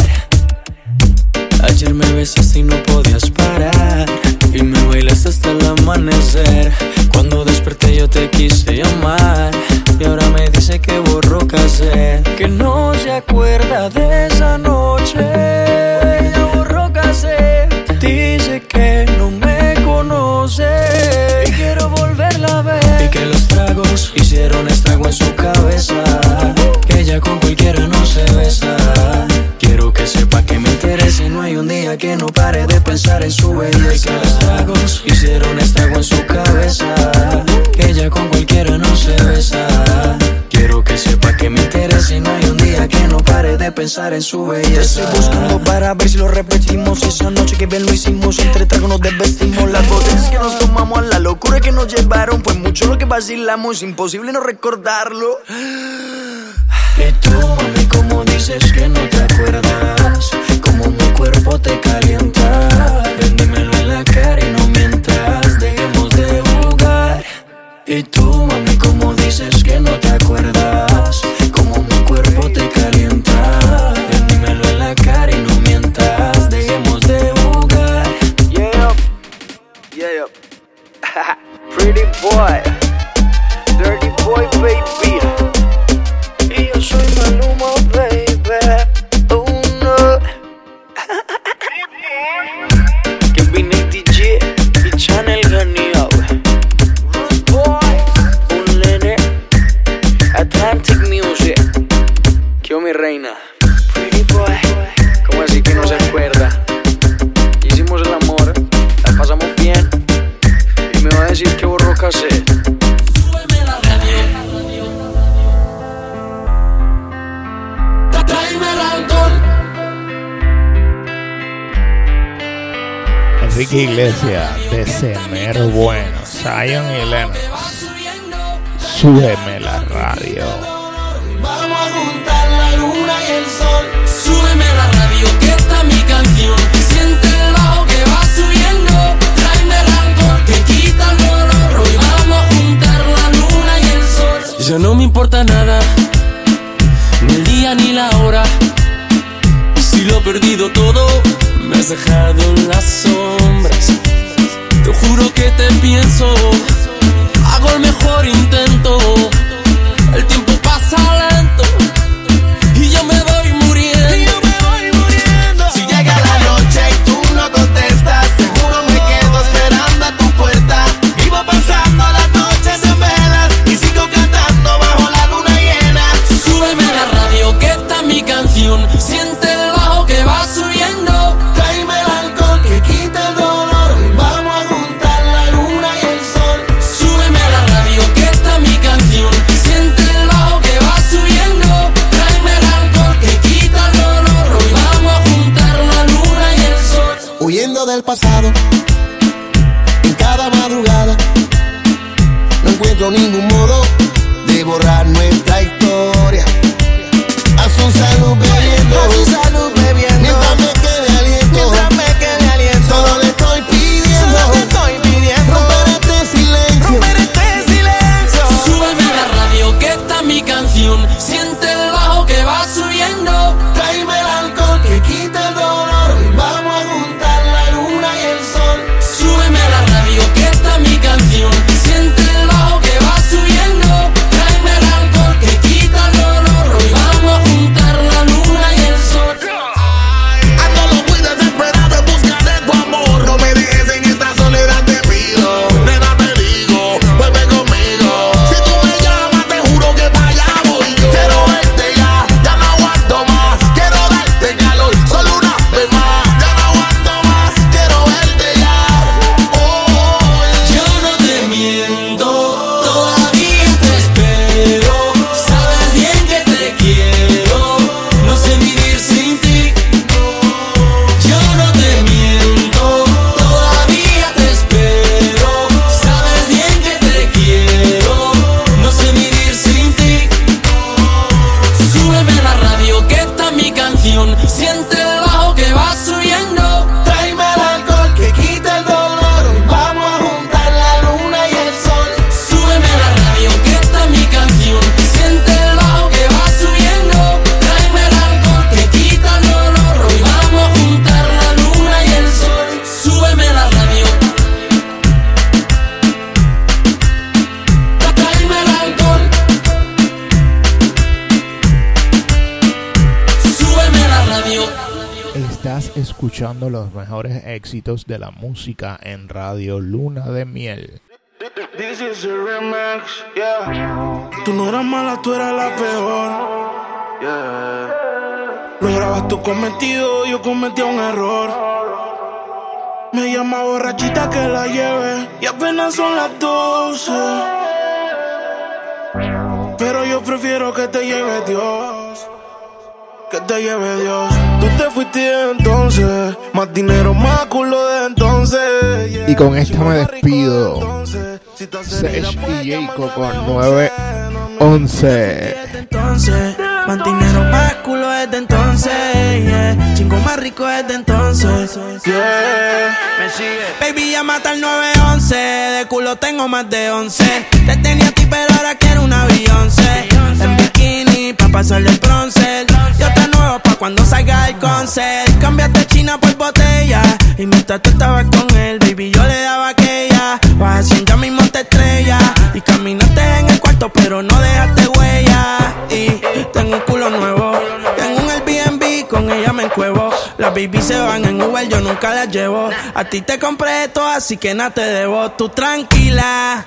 Ayer me besaste y no podías parar Y me bailaste hasta el amanecer Cuando desperté yo te quise llamar Y ahora me dice que borró cassette Que no se acuerda de esa noche Ella borró cassette Dice que no me conoce Y quiero volverla a ver Y que los tragos hicieron estrago en su cabeza Que ella con cualquiera no se besa Quiero que sepa que me interesa y no hay un día que no pare de pensar en su belleza. Y que los tragos hicieron estrago en su cabeza. Que ella con cualquiera no se besa. Quiero que sepa que me interesa y no hay un día que no pare de pensar en su Te belleza. estoy buscando para ver si lo repetimos. Esa noche que bien lo hicimos, entre tragos nos desvestimos. Las botellas que nos tomamos, a la locura que nos llevaron. Fue mucho lo que vacilamos, imposible no recordarlo. Y tú, mami, como dices que no te acuerdas, como mi cuerpo te calienta. Ven, dímelo en la cara Y tú, mami, como dices que no te acuerdas, como mi cuerpo te calienta. Dímelo en la cara y no mientas, dejemos de jugar. Yeah, yeah. Pretty boy, Enrique Iglesias de Semero Bueno, Zion y Lennox. Súbeme la radio. Vamos a juntar la luna y el sol. Súbeme la radio, que está mi canción. Siente el bajo que va subiendo. Tráeme el alcohol que quita el dolor. Hoy vamos a juntar la luna y el sol. Ya no me importa nada, ni el día ni la hora. Si lo he perdido todo, me has dejado en las sombras. Te juro que te pienso, hago el mejor intento. El tiempo pasa lento encuentro ningún modo éxitos de la música en Radio Luna de Miel. This is a remix, yeah. Tú no eras mala, tú eras la peor. Yeah. Lograbas tu cometido, yo cometí un error. Me llama borrachita que la lleve y apenas son las 12. Pero yo prefiero que te lleve Dios. Que te lleve Dios. Tú te fuiste entonces. Más dinero, más culo de entonces. yeah. Y con esta me despido. Sesh y Jacob con 911. entonces. Más dinero, más culo desde entonces. Yeah. Chingo más rico desde entonces. Yeah. Me sigue. Baby, ya mata el 911. De culo tengo más de 11. Te tenía a ti, pero ahora quiero un avión. Bikini, pa' pasarle el bronce. Yo te nuevo pa' cuando salga el concert. Cambiaste China por botella. Y mientras tú estabas con él, baby, yo le daba aquella. Vas haciendo mismo te estrella. Y caminaste en el cuarto, pero no dejaste huella. Y tengo un culo nuevo. Tengo un Airbnb, con ella me encuevo. Las baby se van en Uber, yo nunca las llevo. A ti te compré esto, así que nada te debo. Tú tranquila.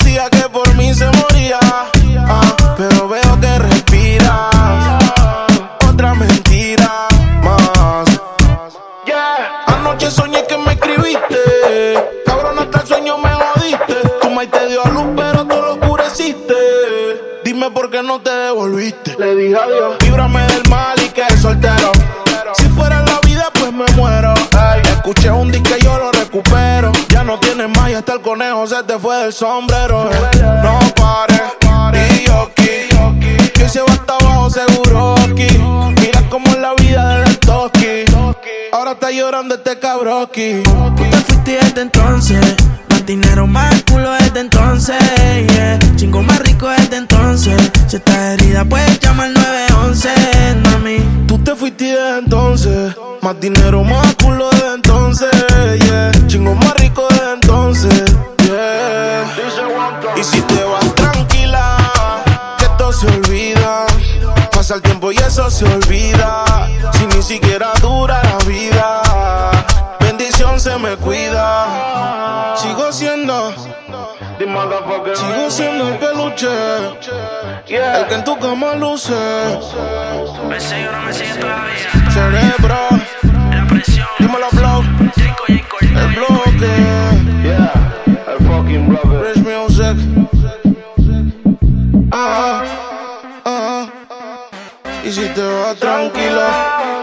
Decía que por mí se moría. ah, pero veo que respiras. Otra mentira más. Yeah. Anoche soñé que me escribiste. Cabrón, hasta el sueño me jodiste. Tu maíz te dio a luz, pero tú lo oscureciste. Dime por qué no te devolviste. Le dije adiós. Líbrame del mal hasta el conejo se te fue del sombrero. No pares, y yo. Que se va hasta abajo seguro aquí. Mira cómo es la vida del toki. Ahora está llorando este cabroki. Tú te fuiste desde entonces. Más dinero, más culo desde entonces. Chingo más rico desde entonces. Si estás herida, puedes llamar 911, mami. Te fuiste desde entonces. Más dinero, más culo desde entonces. Yeah. Chingo más rico desde entonces. Yeah. Y si te vas tranquila, que todo se olvida. Pasa el tiempo y eso se olvida. Si ni siquiera Sigo siendo el peluche. El que en tu cama luce. Me sigue no me sigue todavía. Cerebro. Dímelo, flow. El bloque. Yeah, el fucking brother. Rich music. Ah, ah. Y si te vas tranquilo.